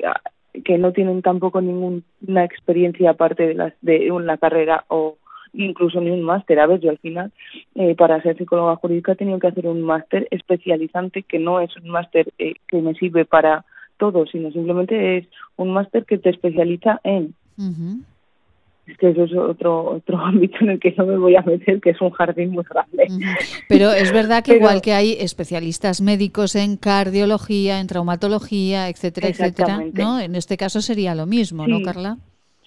que no tienen tampoco ninguna experiencia aparte de, las, de una carrera o incluso ni un máster. A ver, yo al final, eh, para ser psicóloga jurídica, he tenido que hacer un máster especializante que no es un máster eh, que me sirve para todo, sino simplemente es un máster que te especializa en. Es que eso es otro, otro ámbito en el que no me voy a meter, que es un jardín muy grande. Pero es verdad que igual que hay especialistas médicos en cardiología, en traumatología, etcétera, etcétera, ¿no? En este caso sería lo mismo, ¿no, Carla?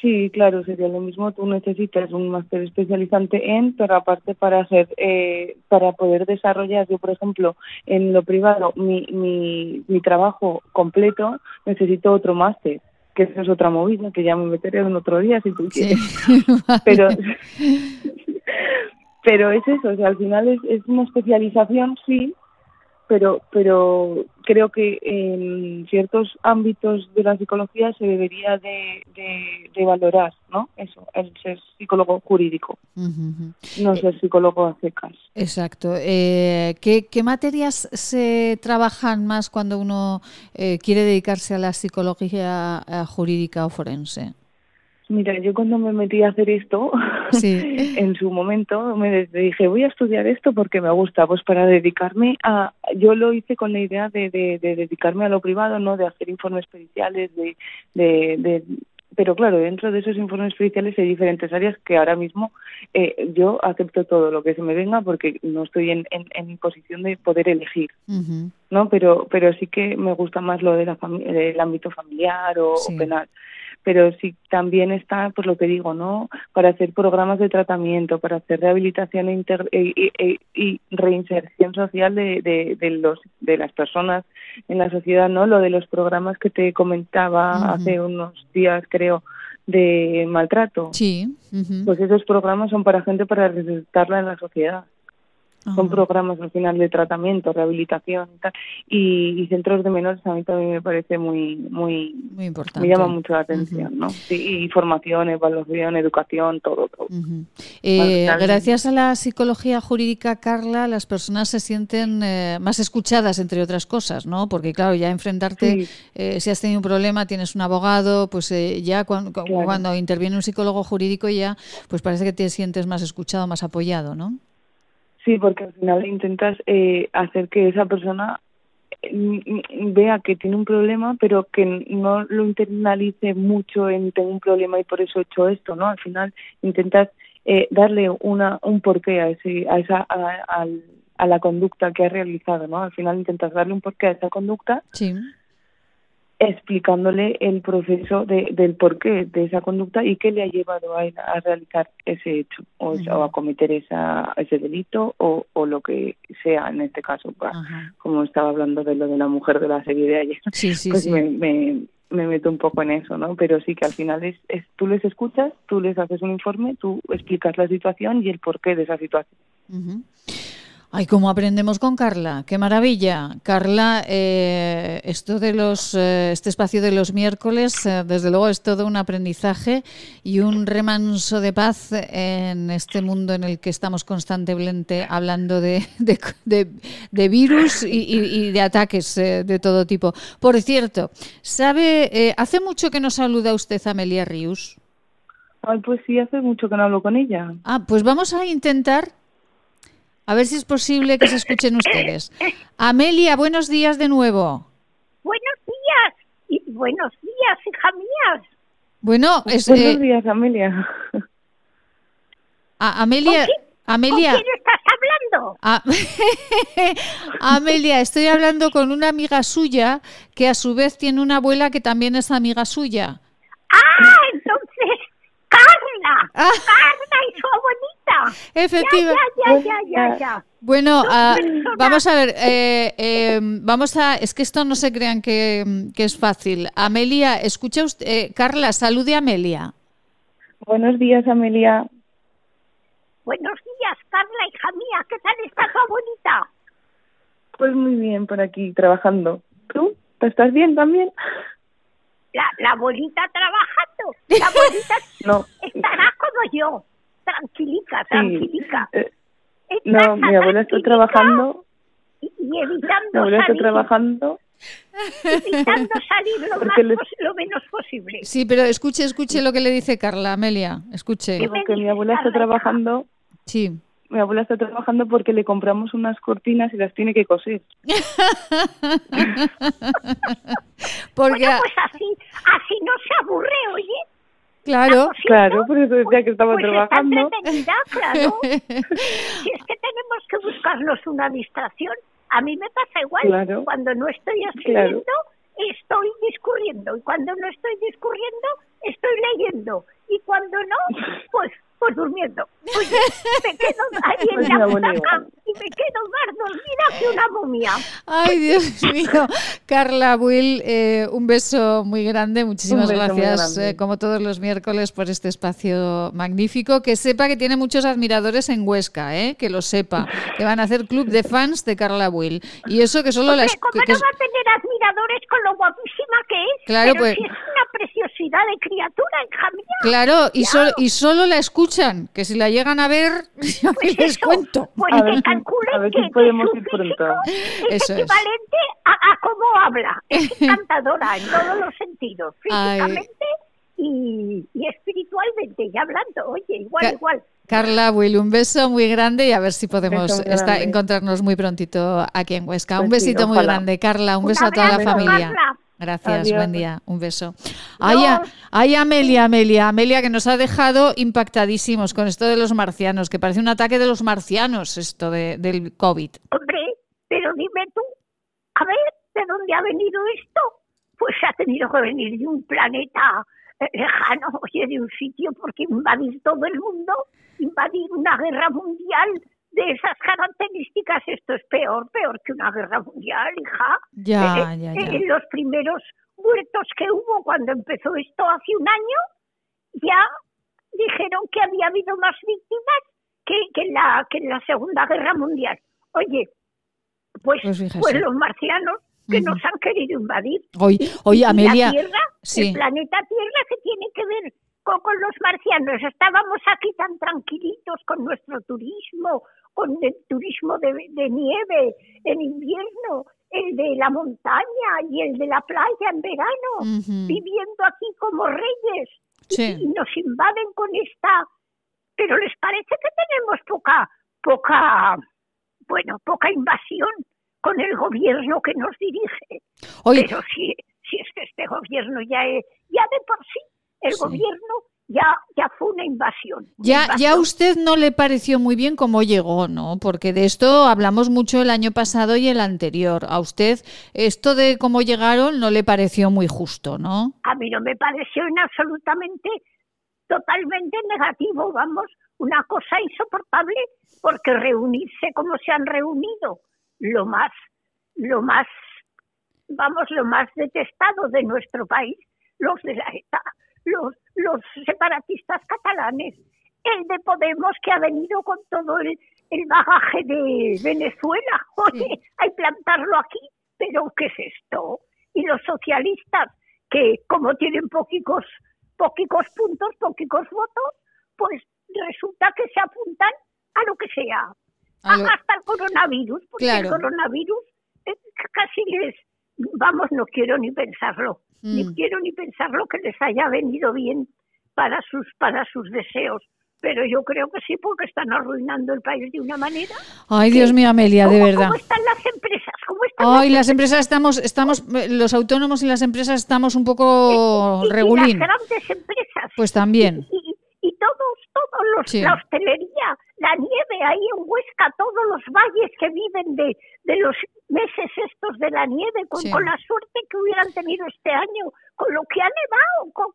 Sí, claro, sería lo mismo. Tú necesitas un máster especializante en, pero aparte para hacer, eh, para poder desarrollar, yo por ejemplo, en lo privado, mi, mi, mi trabajo completo, necesito otro máster que eso es otra movida, que ya me meteré en otro día si tú quieres. Pero pero es eso, o sea, al final es, es una especialización, sí, pero pero creo que en ciertos ámbitos de la psicología se debería de, de, valorar no eso el ser psicólogo jurídico. No ser eh, psicólogo a secas exacto. Eh, ¿qué, ¿qué, materias se trabajan más cuando uno eh, quiere dedicarse a la psicología jurídica o forense Mira, yo cuando me metí a hacer esto, en su momento me dije, voy a estudiar esto porque me gusta, pues para dedicarme a, yo lo hice con la idea de, de, dedicarme a lo privado, no de hacer informes periciales, de, de, pero claro, dentro de esos informes periciales hay diferentes áreas que ahora mismo eh, yo acepto todo lo que se me venga porque no estoy en, en, en posición de poder elegir, ¿no? Pero, pero sí que me gusta más lo de la del ámbito familiar o penal pero sí también está, pues lo que digo, ¿no? Para hacer programas de tratamiento, para hacer rehabilitación e, e, e, y reinserción social de, de, los, de las personas en la sociedad, ¿no? Lo de los programas que te comentaba hace unos días, creo, de maltrato. Sí. Pues esos programas son para gente para reinsertarla en la sociedad. Son programas al final de tratamiento, rehabilitación y tal. Y, centros de menores a mí también me parece muy muy, muy importante. Me llama mucho la atención, ¿no? Sí, y formación, evaluación, educación, todo. todo. Eh, gracias a la psicología jurídica, Carla, las personas se sienten eh, más escuchadas, entre otras cosas, ¿no? Porque, claro, ya enfrentarte, eh, si has tenido un problema, tienes un abogado, pues ya cuando, cuando interviene un psicólogo jurídico ya, pues parece que te sientes más escuchado, más apoyado, ¿no? Sí, porque al final intentas eh, hacer que esa persona mm, vea que tiene un problema, pero que no lo internalice mucho en tengo un problema y por eso he hecho esto, ¿no? Al final intentas eh, darle una un porqué a ese a esa a, a, la conducta que ha realizado, ¿no? Al final intentas darle un porqué a esa conducta. Sí explicándole el proceso de, del porqué de esa conducta y qué le ha llevado a, a realizar ese hecho o, a cometer esa, ese delito o, o, lo que sea en este caso. Como estaba hablando de lo de la mujer de la serie de ayer, pues Me, me, me, meto un poco en eso, ¿no? Pero sí que al final es, es tú les escuchas, tú les haces un informe, tú explicas la situación y el porqué de esa situación. Ay, cómo aprendemos con Carla, qué maravilla. Carla, eh, esto de los, eh, este espacio de los miércoles, eh, desde luego es todo un aprendizaje y un remanso de paz en este mundo en el que estamos constantemente hablando de, de, virus y, de ataques de todo tipo. Por cierto, ¿sabe, hace mucho que nos saluda usted Amelia Rius? Ay, pues sí, hace mucho que no hablo con ella. Ah, pues vamos a intentar a ver si es posible que se escuchen ustedes. Amelia, buenos días de nuevo. Buenos días. Y buenos días, hija mía. Bueno, es, buenos eh, días, Amelia. Amelia. Amelia. ¿Con quién estás hablando? Amelia, estoy hablando con una amiga suya que a su vez tiene una abuela que también es amiga suya. Ah, entonces, Carla. Ah. Carla y su abuelita. Efectivamente. Ya, ya, ya, ya, Bueno, vamos a ver, eh, eh, vamos a, es que esto no se crean que, es fácil. Amelia, escucha usted, eh, Carla, salude a Amelia. Buenos días, Amelia. Buenos días, Carla, hija mía, ¿qué tal está tu abuelita? Pues muy bien, por aquí, trabajando. ¿Tú? ¿Te estás bien también? La, la abuelita trabajando. La abuelita no. estará como yo tranquilica, tranquilica. Eh, no, mi abuela está trabajando. Y, evitando mi abuela está trabajando. Evitando salir lo, más, lo menos posible. Sí, pero escuche, escuche lo que le dice Carla, Amelia, escuche. Que mi abuela está trabajando. Sí. Mi abuela está trabajando porque le compramos unas cortinas y las tiene que coser. porque bueno, pues así, así no se aburre, oye. Claro, claro, por eso decía que estaba pues trabajando. Está claro. si es que tenemos que buscarnos una distracción. A mí me pasa igual. Cuando no estoy escribiendo, estoy discurriendo. Y cuando no estoy discurriendo, estoy leyendo. Y cuando no, pues pues durmiendo. me quedo ahí en la butaca y me quedo más dormida que una momia. Ay, Dios mío. Carla, Will, eh, un beso muy grande. Muchísimas gracias, eh, como todos los miércoles, por este espacio magnífico. Que sepa que tiene muchos admiradores en Huesca, ¿eh? que lo sepa. Que van a hacer club de fans de Carla Will. Y eso que solo las... ¿Cómo que, no va a tener admiradores con lo guapísima que es? Claro, Pero pues... Si es una preciosidad de criatura, hija mía. Claro, y, y solo la escucha que si la llegan a ver, yo pues les cuento. Pues a que calculen que, podemos ir pronto. es equivalente A, a, cómo habla. Es encantadora en todos los sentidos, físicamente y, y, espiritualmente, y hablando, oye, igual, igual. Carla, Will, un beso muy grande y a ver si podemos estar, encontrarnos muy prontito aquí en Huesca. un pues besito muy grande, Carla. Un, beso a toda la familia. Gracias, buen día, un beso. Ay, Amelia, Amelia, Amelia que nos ha dejado impactadísimos con esto de los marcianos, que parece un ataque de los marcianos esto de, del COVID. Hombre, pero dime tú, a ver, ¿de dónde ha venido esto? Pues ha tenido que venir de un planeta eh, lejano, oye, de un sitio, porque invadir todo el mundo, invadir una guerra mundial, de esas características, esto es peor, peor que una guerra mundial, hija. Ya, eh, ya, ya. En los primeros muertos que hubo cuando empezó esto hace un año, ya dijeron que había habido más víctimas que, que, en la, que en la Segunda Guerra Mundial. Oye, pues, pues, pues los marcianos que nos han querido invadir. Hoy, hoy Amelia, la Tierra, el planeta Tierra, que tiene que ver con, con, los marcianos? Estábamos aquí tan tranquilitos con nuestro turismo, con el turismo de, de nieve en invierno, el de la montaña y el de la playa en verano, viviendo aquí como reyes. Y, nos invaden con esta... Pero les parece que tenemos poca, poca, bueno, poca invasión con el gobierno que nos dirige. Pero si, si es que este gobierno ya es, ya de por sí, el gobierno ya, ya fue una invasión. ya, ya a usted no le pareció muy bien cómo llegó, ¿no? Porque de esto hablamos mucho el año pasado y el anterior. A usted esto de cómo llegaron no le pareció muy justo, ¿no? A mí no me pareció en absolutamente, totalmente negativo, vamos, una cosa insoportable, porque reunirse como se han reunido, lo más, lo más, vamos, lo más detestado de nuestro país, los de la ETA, los, los separatistas catalanes, el de Podemos que ha venido con todo el, el bagaje de Venezuela. Oye, hay plantarlo aquí, pero ¿qué es esto? Y los socialistas, que como tienen poquicos, poquicos puntos, poquicos votos, pues resulta que se apuntan a lo que sea, hasta el coronavirus, porque el coronavirus eh, casi les, vamos, no quiero ni pensarlo, ni mm. quiero ni pensarlo que les haya venido bien para sus, para sus deseos. Pero yo creo que sí, porque están arruinando el país de una manera. Ay, Dios mío, Amelia, de verdad. ¿Cómo están las empresas? ¿Cómo están Ay, las, empresas estamos, estamos, los autónomos y las empresas estamos un poco regulín. las grandes empresas. Pues también. Y, y, todos, todos los, la hostelería, la nieve ahí en Huesca, todos los valles que viven de, de los meses estos de la nieve, con, con, la suerte que hubieran tenido este año, con lo que ha nevado, con,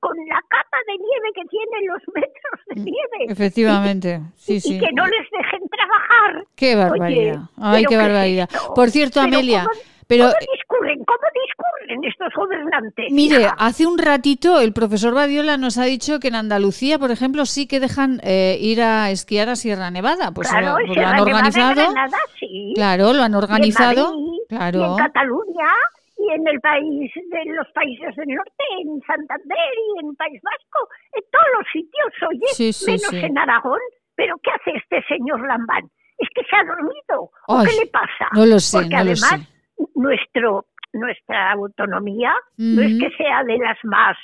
con, la capa de nieve que tienen los metros de mm, nieve. Efectivamente, sí, sí. Y que no les dejen trabajar. Qué barbaridad. Ay, qué barbaridad. Por cierto, Amelia... Pero, ¿Cómo discurren? ¿Cómo discurren estos gobernantes? Mire, hace un ratito el profesor Badiola nos ha dicho que en Andalucía, por ejemplo, sí que dejan eh, ir a esquiar a Sierra Nevada. Pues claro, lo, pues han organizado. sí. Claro, lo han organizado. en, claro. en Cataluña y en el país de los países del norte, en Santander y en País Vasco, en todos los sitios, oye, menos en Aragón. Pero ¿qué hace este señor Lambán? ¿Es que se ha dormido? ¿O qué le pasa? No lo sé, Porque no además, lo sé nuestro, nuestra autonomía no es que sea de las más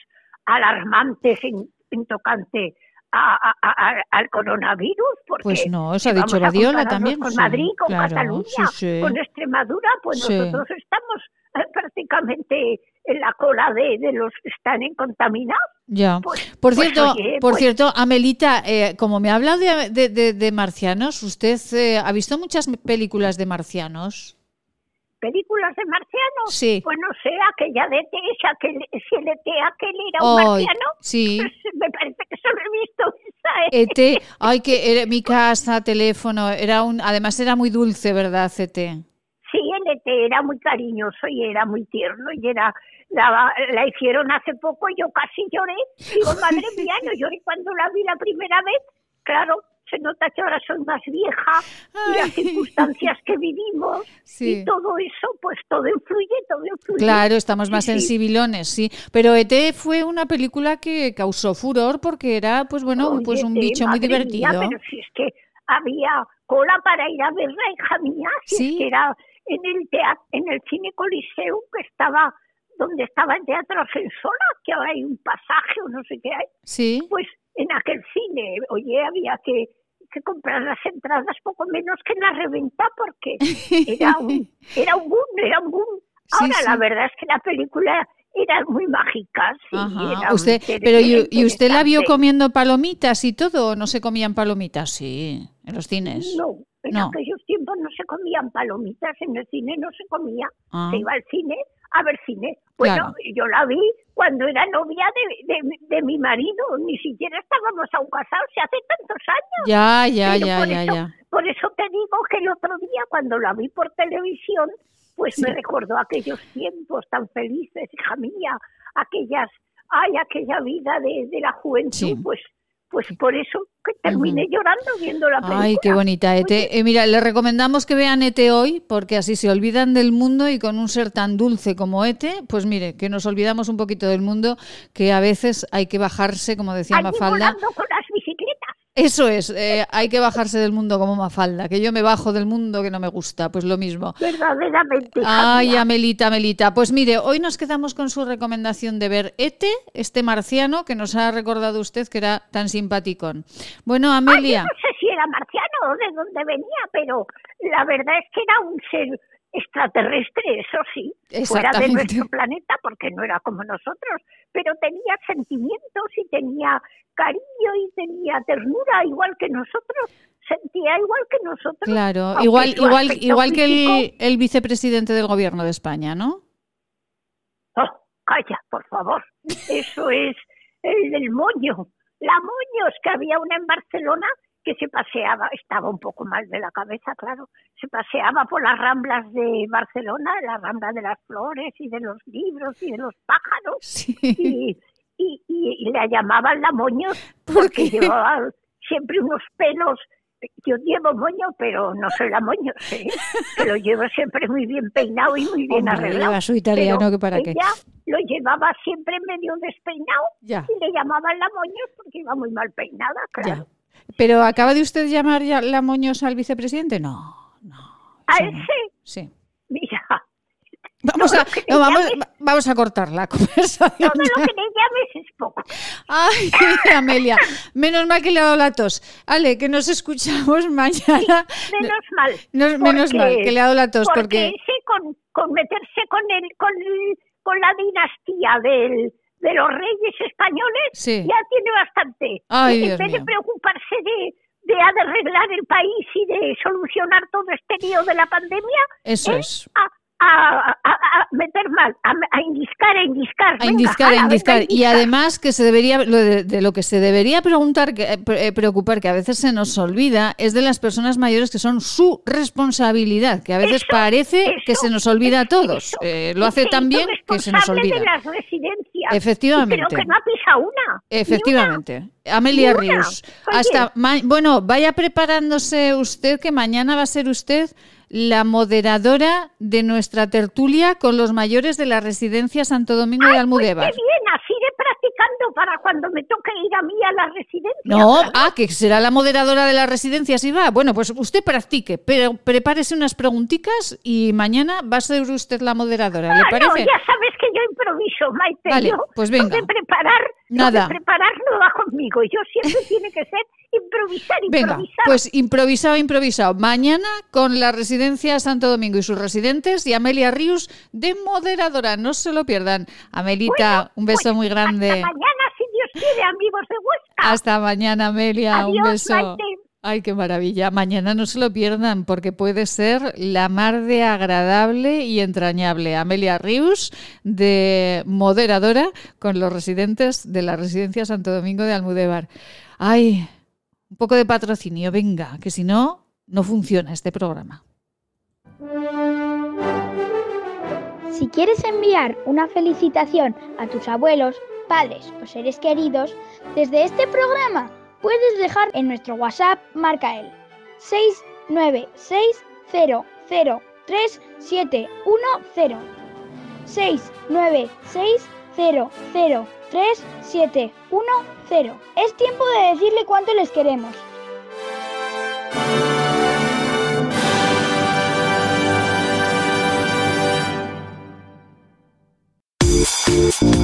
alarmantes en, tocante al coronavirus. Porque pues no, os ha dicho Badiola también. Con Madrid, con Cataluña, con Extremadura, pues nosotros estamos eh, prácticamente en la cola de, de los que están contaminados. Ya. Pues, por pues cierto, por pues cierto, Amelita, eh, como me ha hablado de, de, de marcianos, ¿usted eh, ha visto muchas películas de marcianos? Películas de marcianos. Sí. Pues no sé, aquella de ET, aquel, si el ET aquel era un marciano. Sí. Pues me parece que solo he visto esa. ET, e ay, que era mi casa, teléfono, era un, además era muy dulce, ¿verdad, ET? Sí, el ET era muy cariñoso y era muy tierno y era la, la hicieron hace poco y yo casi lloré. Digo, madre mía, no lloré cuando la vi la primera vez. Claro, se nota que ahora soy más vieja y las circunstancias que vivimos y todo eso, pues todo influye, todo influye. Claro, estamos más sensibilones, sí. Pero ET fue una película que causó furor porque era, pues bueno, pues un bicho muy divertido. pero si es que había cola para ir a verla, hija mía, si es que era en el teatro, en el cine Coliseum que estaba donde estaba el teatro Argensola, que ahora hay un pasaje o no sé qué hay. Sí. Pues en aquel cine, oye, había que que comprar las entradas poco menos que en la reventa porque era un, era un boom, era un boom. Ahora la verdad es que la película era muy mágica. usted, pero y, usted la vio comiendo palomitas y todo? ¿No se comían palomitas? Sí, en los cines. No, en aquellos tiempos no se comían palomitas, en el cine no se comía. Ah. Se iba al cine a ver cine. Bueno, yo la vi cuando era novia de, de, mi marido, ni siquiera estábamos aún casados, se hace tantos años. Ya, ya, ya, ya, eso, ya. Por eso te digo que el otro día, cuando la vi por televisión, pues me recordó aquellos tiempos tan felices, hija mía, aquellas, ay, aquella vida de, de la juventud, pues pues por eso que terminé llorando viendo la película. Ay, qué bonita Ete. Eh, mira, le recomendamos que vean Ete hoy, porque así se olvidan del mundo y con un ser tan dulce como Ete, pues mire, que nos olvidamos un poquito del mundo, que a veces hay que bajarse, como decía Mafalda. con las bicicletas. Eso es, eh, hay que bajarse del mundo como Mafalda, que yo me bajo del mundo que no me gusta, pues lo mismo. Verdaderamente. Ay, Amelita, Amelita. Pues mire, hoy nos quedamos con su recomendación de ver Ete, este marciano que nos ha recordado usted que era tan simpaticón. Bueno, Amelia. no sé si era marciano o de dónde venía, pero la verdad es que era un ser extraterrestre, eso sí, fuera de nuestro planeta, porque no era como nosotros, pero tenía sentimientos y tenía cariño y tenía ternura, igual que nosotros, sentía igual que nosotros. Claro, igual, igual, igual que el, el, vicepresidente del gobierno de España, ¿no? Oh, calla, por favor, eso es el del moño. La moños, que había una en Barcelona que se paseaba, estaba un poco mal de la cabeza, claro, se paseaba por las ramblas de Barcelona, la rambla de las flores y de los libros y de los pájaros, y, y, y, la llamaban la moño porque llevaba siempre unos pelos. Yo llevo moño, pero no soy la moño, ¿sí? que lo llevo siempre muy bien peinado y muy bien arreglado. Su italiano que para ella lo llevaba siempre medio despeinado y le llamaban la moño porque iba muy mal peinada, claro. ¿Pero acaba de usted llamar ya la moñosa al vicepresidente? No, no. ¿A ese? Sí. Mira. Vamos a, vamos, vamos a cortar la conversación. Todo lo que le llames es poco. Ay, Amelia, menos mal que le ha dado la tos. Ale, que nos escuchamos mañana. menos mal. menos mal que le ha dado la tos. Porque, con, con meterse con, el, con, con la dinastía del, de los reyes españoles ya tiene bastante. en vez de preocuparse de, de arreglar el país y de solucionar todo este lío de la pandemia, Eso es a, a, meter mal, a, indiscar, a indiscar. A indiscar, a indiscar. Y además que se debería, de, lo que se debería preguntar, que, eh, eh, preocupar, que a veces se nos olvida, es de las personas mayores que son su responsabilidad, que a veces parece que se nos olvida a todos. Eh, lo hace tan bien que se nos olvida. de las residencias. Efectivamente. Creo que no ha pisado una. Efectivamente. Amelia Ríos. Hasta bueno, vaya preparándose usted que mañana va a ser usted la moderadora de nuestra tertulia con los mayores de la residencia Santo Domingo de. Pues qué bien, así de practicando para cuando me toque ir a mí a la residencia. No, ah, que será la moderadora de la residencia si va. Bueno, pues usted practique, pero prepárese unas preguntitas y mañana va a ser usted la moderadora, ¿le parece? No, ya yo improviso, Maite. Vale, pues venga. de preparar, Nada. de preparar no va conmigo. Yo siempre tiene que ser improvisar, improvisar. Venga, pues improvisado, improvisado. Mañana con la residencia Santo Domingo y sus residentes y Amelia Ríos de moderadora. No se lo pierdan. Amelita, un beso pues muy grande. Hasta mañana, si Dios quiere, amigos de Huesca. Hasta mañana, Amelia. un beso. Maite. Ay, qué maravilla. Mañana no se lo pierdan porque puede ser la mar de agradable y entrañable. Amelia Rius, de moderadora con los residentes de la residencia Santo Domingo de Almudévar. Ay, un poco de patrocinio, venga, que si no, no funciona este programa. Si quieres enviar una felicitación a tus abuelos, padres o seres queridos, desde este programa puedes dejar en nuestro WhatsApp marca el 696003710 696003710 Es tiempo de decirle cuánto les queremos.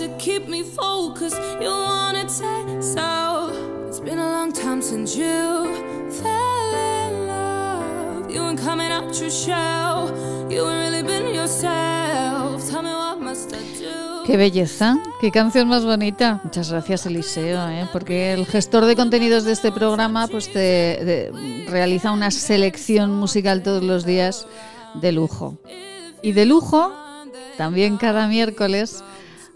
To keep me focused. You wanna so. It's been a long time since you fell in love. You coming. You really been yourself. Tell me what must. Qué belleza, qué canción más bonita. Muchas gracias, Eliseo, ¿eh? porque el gestor de contenidos de este programa pues te, realiza una selección musical todos los días de lujo. Y de lujo, también cada miércoles,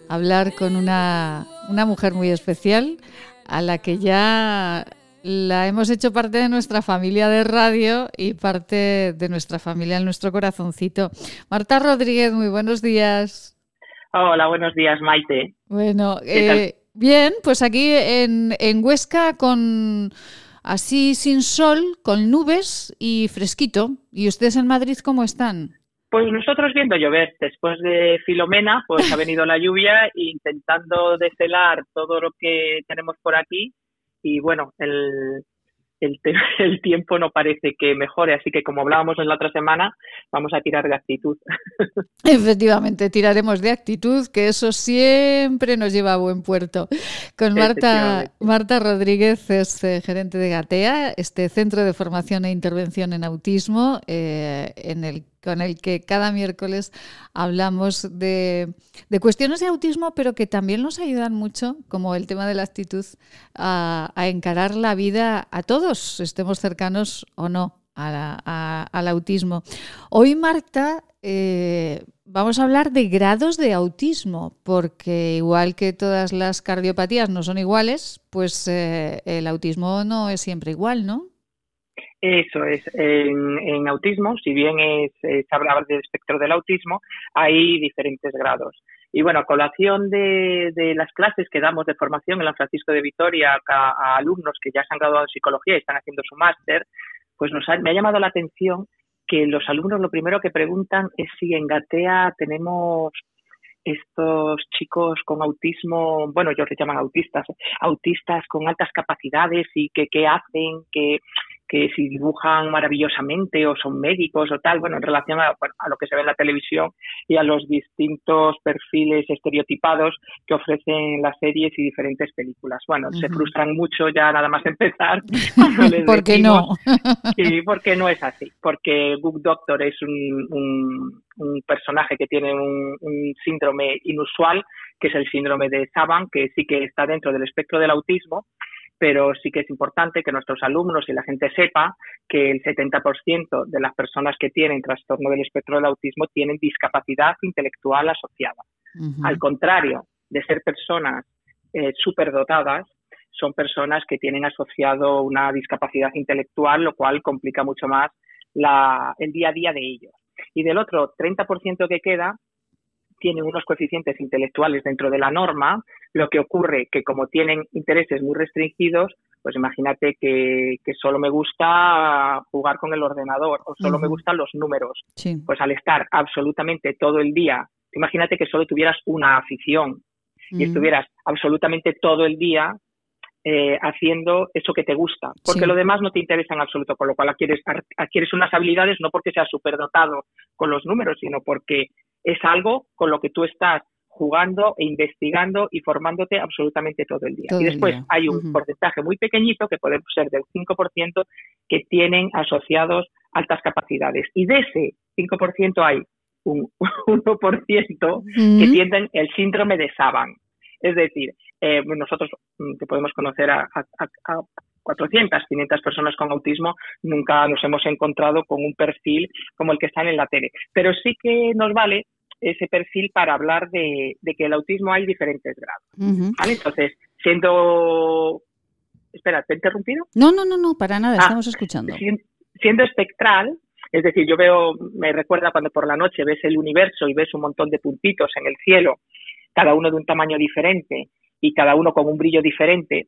hablar con una, una mujer muy especial a la que ya la hemos hecho parte de nuestra familia de radio y parte de nuestra familia en nuestro corazoncito. Marta Rodríguez, muy buenos días. Hola, buenos días, Maite. Bueno, eh, bien, pues aquí en, en Huesca con así sin sol, con nubes y fresquito. ¿Y ustedes en Madrid cómo están? Pues nosotros viendo llover, después de Filomena, pues ha venido la lluvia intentando deshelar todo lo que tenemos por aquí y bueno, el, el, el, tiempo no parece que mejore, así que como hablábamos en la otra semana, vamos a tirar de actitud. Efectivamente, tiraremos de actitud, que eso siempre nos lleva a buen puerto. Con Marta, Marta Rodríguez es eh, gerente de Gatea, este centro de formación e intervención en autismo, eh, en el con el que cada miércoles hablamos de, cuestiones de autismo, pero que también nos ayudan mucho, como el tema de la actitud, a, encarar la vida a todos, estemos cercanos o no al autismo. Hoy, Marta, eh, vamos a hablar de grados de autismo, porque igual que todas las cardiopatías no son iguales, pues eh, el autismo no es siempre igual, ¿no? Eso es, en, autismo, si bien es, es, hablar del espectro del autismo, hay diferentes grados. Y bueno, a colación de, las clases que damos de formación en la Francisco de Vitoria a, alumnos que ya se han graduado en psicología y están haciendo su máster, pues nos me ha llamado la atención que los alumnos lo primero que preguntan es si en Gatea tenemos estos chicos con autismo, bueno, ellos les llaman autistas, autistas con altas capacidades y que qué hacen, que que si dibujan maravillosamente o son médicos o tal, bueno, en relación a, lo que se ve en la televisión y a los distintos perfiles estereotipados que ofrecen las series y diferentes películas. Bueno, se frustran mucho ya nada más empezar. ¿Por qué no? sí, porque no es así, porque Book Doctor es un, un, personaje que tiene un, un síndrome inusual, que es el síndrome de Saban, que sí que está dentro del espectro del autismo, pero sí que es importante que nuestros alumnos y la gente sepa que el 70% de las personas que tienen trastorno del espectro del autismo tienen discapacidad intelectual asociada. Al contrario de ser personas eh, superdotadas, son personas que tienen asociado una discapacidad intelectual, lo cual complica mucho más el día a día de ellos. Y del otro 30% que queda, tienen unos coeficientes intelectuales dentro de la norma, lo que ocurre que como tienen intereses muy restringidos, pues imagínate que, solo me gusta jugar con el ordenador o solo me gustan los números. Pues al estar absolutamente todo el día, imagínate que solo tuvieras una afición y estuvieras absolutamente todo el día eh, haciendo eso que te gusta, porque lo demás no te interesa en absoluto, con lo cual adquieres, adquieres unas habilidades no porque seas superdotado con los números, sino porque es algo con lo que tú estás jugando e investigando y formándote absolutamente todo el día. y después hay un porcentaje muy pequeñito, que puede ser del 5%, que tienen asociados altas capacidades. Y de ese 5% hay un 1% que tienen el síndrome de Saban. Es decir, eh, nosotros mm, que podemos conocer a, 400, 500 personas con autismo, nunca nos hemos encontrado con un perfil como el que está en la tele. Pero sí que nos vale ese perfil para hablar de, que el autismo hay diferentes grados. Entonces, siendo... Espera, ¿te he interrumpido? No, no, no, no, para nada, ah, estamos escuchando. Siendo espectral, es decir, yo veo, me recuerda cuando por la noche ves el universo y ves un montón de puntitos en el cielo, cada uno de un tamaño diferente, y cada uno con un brillo diferente,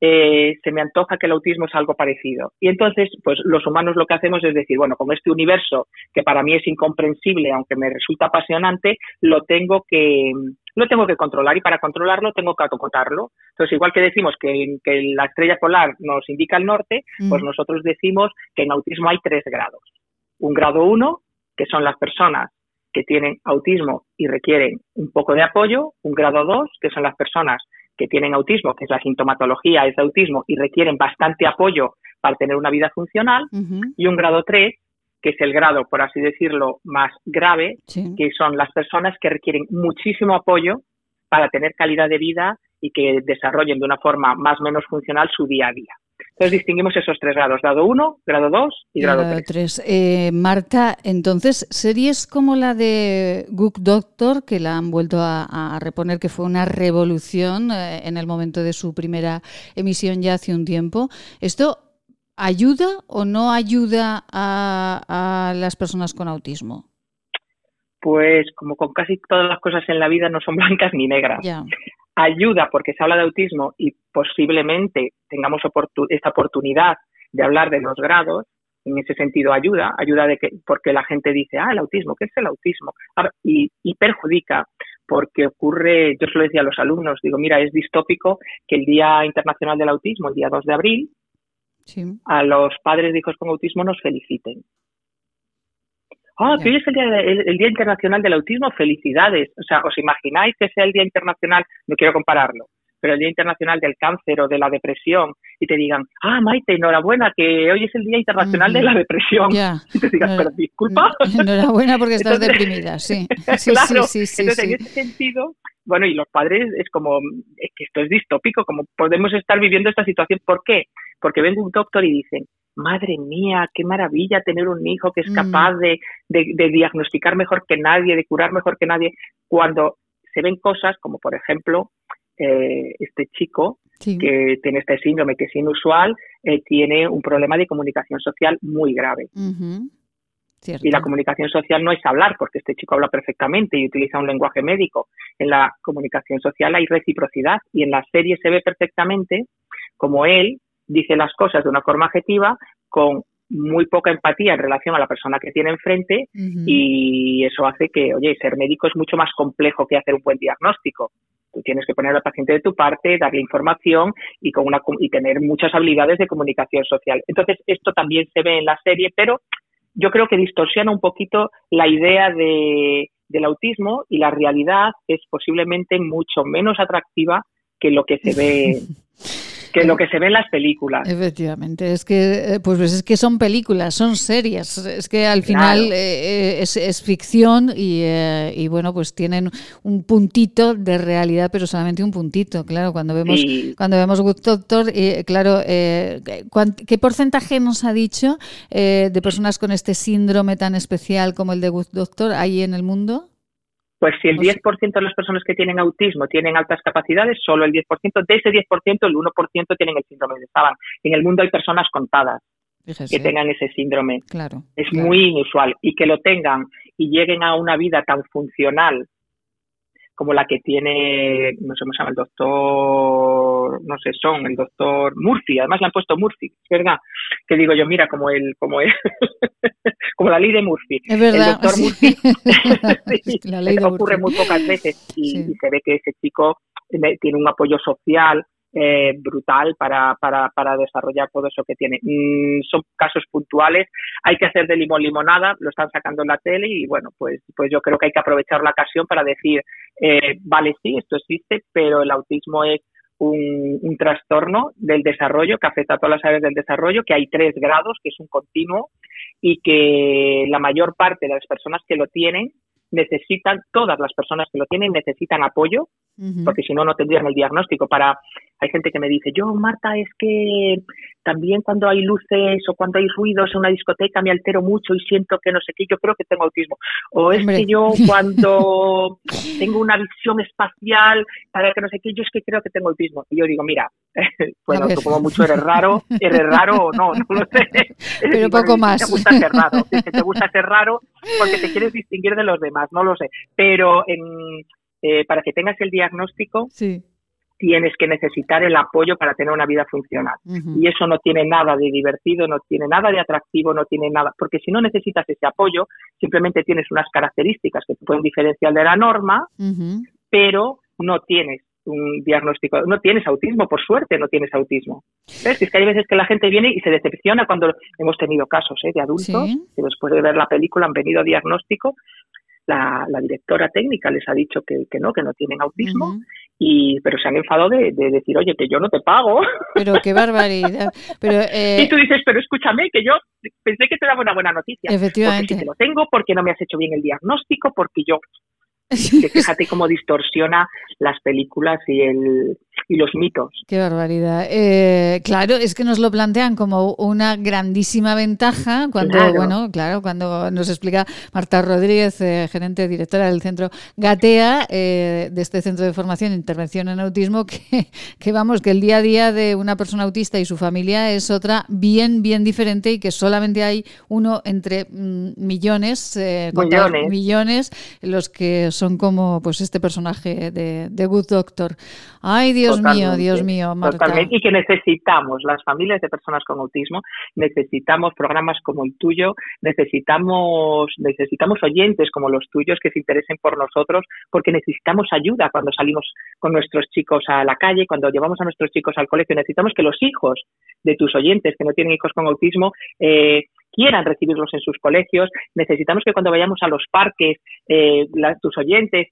eh, se me antoja que el autismo es algo parecido. Y entonces, pues los humanos lo que hacemos es decir, bueno, con este universo que para mí es incomprensible, aunque me resulta apasionante, lo tengo que lo tengo que controlar y para controlarlo tengo que acotarlo. Entonces, igual que decimos que, la estrella polar nos indica el norte, pues mm. nosotros decimos que en autismo hay tres grados. Un grado uno, que son las personas que tienen autismo y requieren un poco de apoyo, un grado 2, que son las personas que tienen autismo, que es la sintomatología, es autismo y requieren bastante apoyo para tener una vida funcional, y un grado 3, que es el grado, por así decirlo, más grave, que son las personas que requieren muchísimo apoyo para tener calidad de vida y que desarrollen de una forma más o menos funcional su día a día. Entonces distinguimos esos tres grados, grado 1, grado 2 y grado 3. Eh, Marta, entonces, series como la de Gook Doctor, que la han vuelto a, reponer, que fue una revolución eh, en el momento de su primera emisión ya hace un tiempo, ¿esto ayuda o no ayuda a, las personas con autismo? Pues como con casi todas las cosas en la vida no son blancas ni negras. Ayuda porque se habla de autismo y posiblemente tengamos esta oportunidad de hablar de los grados, en ese sentido ayuda, ayuda de que, porque la gente dice, ah, el autismo, ¿qué es el autismo? Y, perjudica porque ocurre, yo se lo decía a los alumnos, digo, mira, es distópico que el Día Internacional del Autismo, el día 2 de abril, a los padres de hijos con autismo nos feliciten. Ah, que hoy es el día, el, día, Internacional del Autismo, felicidades. O sea, ¿os imagináis que sea el Día Internacional? No quiero compararlo, pero el Día Internacional del Cáncer o de la Depresión y te digan, ah, Maite, enhorabuena, que hoy es el Día Internacional de la Depresión. Y te digas, pero disculpa. Enhorabuena porque estás deprimida, sí. sí claro, sí, sí, entonces en ese sentido, bueno, y los padres es como, es que esto es distópico, como podemos estar viviendo esta situación. ¿Por qué? Porque ven un doctor y dicen, madre mía, qué maravilla tener un hijo que es mm. capaz de, diagnosticar mejor que nadie, de curar mejor que nadie, cuando se ven cosas como, por ejemplo, eh, este chico que tiene este síndrome que es inusual, eh, tiene un problema de comunicación social muy grave. Y la comunicación social no es hablar, porque este chico habla perfectamente y utiliza un lenguaje médico. En la comunicación social hay reciprocidad y en la serie se ve perfectamente como él dice las cosas de una forma objetiva con muy poca empatía en relación a la persona que tiene enfrente y eso hace que, oye, ser médico es mucho más complejo que hacer un buen diagnóstico. Tú tienes que poner al paciente de tu parte, darle información y, con una, y tener muchas habilidades de comunicación social. Entonces, esto también se ve en la serie, pero yo creo que distorsiona un poquito la idea de, del autismo y la realidad es posiblemente mucho menos atractiva que lo que se ve que lo que se ve en las películas. Efectivamente, es que eh, pues es que son películas, son series, es que al final eh, es, ficción y, bueno pues tienen un puntito de realidad, pero solamente un puntito, claro. Cuando vemos cuando vemos Good Doctor, claro, ¿qué porcentaje nos ha dicho de personas con este síndrome tan especial como el de Good Doctor hay en el mundo? Pues si el 10% pues de las personas que tienen autismo tienen altas capacidades, solo el 10%, de ese 10%, el 1% tienen el síndrome de Saban. En el mundo hay personas contadas que tengan ese síndrome. Claro, es muy inusual. Y que lo tengan y lleguen a una vida tan funcional como la que tiene, no sé cómo se llama, el doctor, no sé, son, el doctor Murphy, además le han puesto Murphy, es verdad, que digo yo, mira, como el, como el, como la ley de Murphy. Es verdad. El doctor Murphy ocurre muy pocas veces y, se ve que ese chico tiene un apoyo social, eh, brutal para, para, para, desarrollar todo eso que tiene. Mm, son casos puntuales, hay que hacer de limón limonada, lo están sacando en la tele y bueno, pues, pues yo creo que hay que aprovechar la ocasión para decir, eh, vale, sí, esto existe, pero el autismo es un, un, trastorno del desarrollo que afecta a todas las áreas del desarrollo, que hay tres grados, que es un continuo y que la mayor parte de las personas que lo tienen necesitan, todas las personas que lo tienen necesitan apoyo, porque si no, no tendrían el diagnóstico para... Hay gente que me dice, yo, Marta, es que también cuando hay luces o cuando hay ruidos en una discoteca me altero mucho y siento que no sé qué, yo creo que tengo autismo. O es que yo cuando tengo una visión espacial para que no sé qué, yo es que creo que tengo autismo. Y yo digo, mira, bueno, tú como mucho eres raro, eres raro o no, no lo sé. Pero poco más. Te gusta ser raro, te gusta ser raro porque te quieres distinguir de los demás, no lo sé. Pero en, eh, para que tengas el diagnóstico, sí tienes que necesitar el apoyo para tener una vida funcional. Y eso no tiene nada de divertido, no tiene nada de atractivo, no tiene nada, porque si no necesitas ese apoyo, simplemente tienes unas características que te pueden diferenciar de la norma, pero no tienes un diagnóstico, no tienes autismo, por suerte no tienes autismo. Es que hay veces que la gente viene y se decepciona cuando hemos tenido casos ¿eh? de adultos que después de ver la película han venido a diagnóstico la, directora técnica les ha dicho que, que no, que no tienen autismo, y pero se han enfadado de, decir, oye, que yo no te pago. Pero qué barbaridad. Pero, eh... Y tú dices, pero escúchame, que yo pensé que te daba una buena noticia. Efectivamente. Porque si te lo tengo, porque no me has hecho bien el diagnóstico, porque yo que fíjate cómo distorsiona las películas y, el, y los mitos. Qué barbaridad. Eh, claro, es que nos lo plantean como una grandísima ventaja cuando, bueno, claro, cuando nos explica Marta Rodríguez, eh, gerente directora del centro Gatea, eh, de este centro de formación e intervención en autismo, que, que vamos, que el día a día de una persona autista y su familia es otra bien, bien diferente y que solamente hay uno entre mm, millones, millones, millones los que son como pues este personaje de, de Good Doctor. Ay, Dios mío, Dios mío, Marta. Totalmente. Y que necesitamos, las familias de personas con autismo, necesitamos programas como el tuyo, necesitamos, necesitamos oyentes como los tuyos que se interesen por nosotros, porque necesitamos ayuda cuando salimos con nuestros chicos a la calle, cuando llevamos a nuestros chicos al colegio. Necesitamos que los hijos de tus oyentes que no tienen hijos con autismo eh, quieran recibirlos en sus colegios. Necesitamos que cuando vayamos a los parques, eh, tus oyentes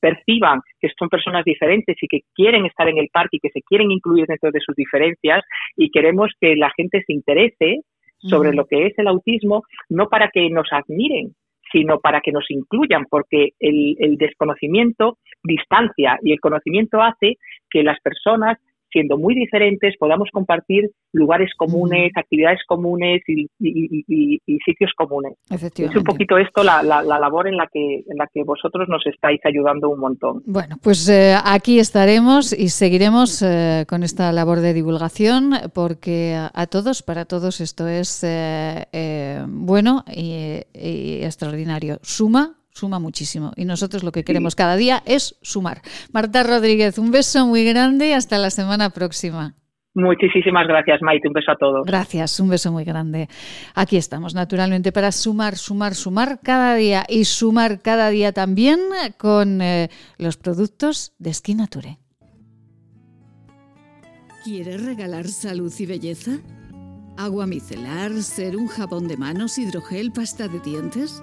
perciban que son personas diferentes y que quieren estar en el parque y que se quieren incluir dentro de sus diferencias y queremos que la gente se interese sobre lo que es el autismo, no para que nos admiren, sino para que nos incluyan, porque el, el desconocimiento distancia y el conocimiento hace que las personas siendo muy diferentes, podamos compartir lugares comunes, actividades comunes y, sitios comunes. Es un poquito esto la, labor en la, que, en la que vosotros nos estáis ayudando un montón. Bueno, pues eh, aquí estaremos y seguiremos eh, con esta labor de divulgación porque a, todos, para todos esto es eh, bueno y extraordinario. Suma suma muchísimo. Y nosotros lo que queremos cada día es sumar. Marta Rodríguez, un beso muy grande y hasta la semana próxima. Muchísimas gracias, Maite. Un beso a todos. Gracias, un beso muy grande. Aquí estamos, naturalmente, para sumar, sumar, sumar cada día y sumar cada día también con eh, los productos de Skinature. ¿Quieres regalar salud y belleza? ¿Agua micelar, ser un jabón de manos, hidrogel, pasta de dientes?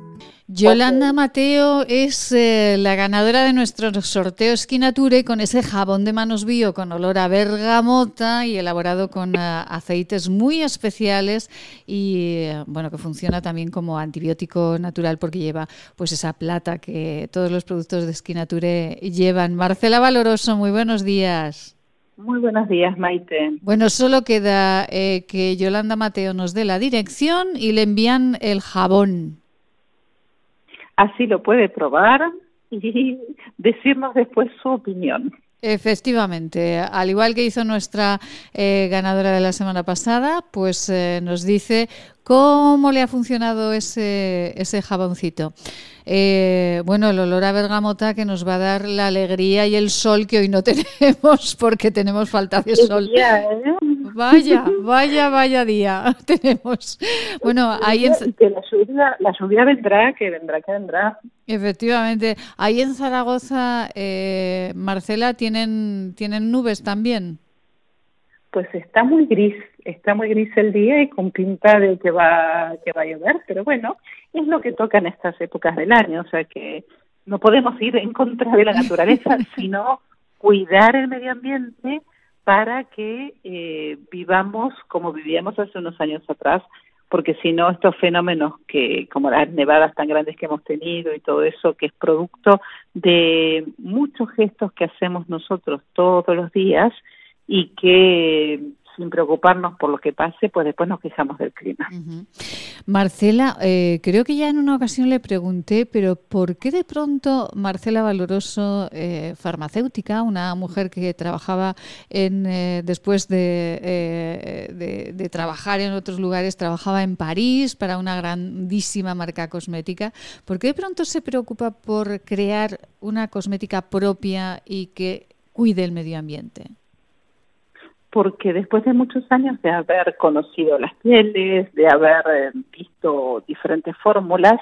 Yolanda Mateo es eh, la ganadora de nuestro sorteo Esquinature con ese jabón de manos bio con olor a bergamota y elaborado con eh, aceites muy especiales y eh, bueno que funciona también como antibiótico natural porque lleva pues esa plata que todos los productos de Esquinature llevan. Marcela Valoroso, muy buenos días. Muy buenos días, Maite. Bueno, solo queda que Yolanda Mateo nos dé la dirección y le envían el jabón. Así lo puede probar y decirnos después su opinión. Efectivamente, al igual que hizo nuestra eh, ganadora de la semana pasada, pues eh, nos dice cómo le ha funcionado ese, ese jaboncito. Eh, bueno, el olor a bergamota que nos va a dar la alegría y el sol que hoy no tenemos porque tenemos falta de sol. ¿eh? Vaya, vaya, vaya día tenemos. Bueno, ahí en... que la lluvia, la lluvia vendrá, que vendrá, que vendrá. Efectivamente. Ahí en Zaragoza, eh, Marcela, ¿tienen, ¿tienen nubes también? Pues está muy gris, está muy gris el día y con pinta de que va, que va a llover, pero bueno, es lo que toca en estas épocas del año, o sea que no podemos ir en contra de la naturaleza, sino cuidar el medio ambiente para que eh, vivamos como vivíamos hace unos años atrás, porque si no estos fenómenos que como las nevadas tan grandes que hemos tenido y todo eso que es producto de muchos gestos que hacemos nosotros todos los días y que sin preocuparnos por lo que pase, pues después nos quejamos del clima. Marcela, eh, creo que ya en una ocasión le pregunté, pero ¿por qué de pronto Marcela Valoroso, eh, farmacéutica, una mujer que trabajaba en, eh, después de, de, de, trabajar en otros lugares, trabajaba en París para una grandísima marca cosmética, ¿por qué de pronto se preocupa por crear una cosmética propia y que cuide el medio ambiente? Porque después de muchos años de haber conocido las pieles, de haber eh, visto diferentes fórmulas,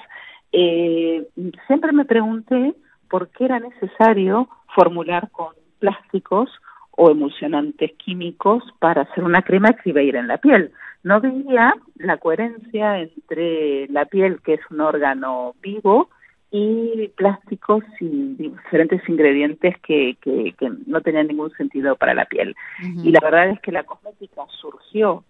eh, siempre me pregunté por qué era necesario formular con plásticos o emulsionantes químicos para hacer una crema que iba a ir en la piel. No veía la coherencia entre la piel, que es un órgano vivo, y plásticos y diferentes ingredientes que, que, no tenían ningún sentido para la piel. Y la verdad es que la cosmética surgió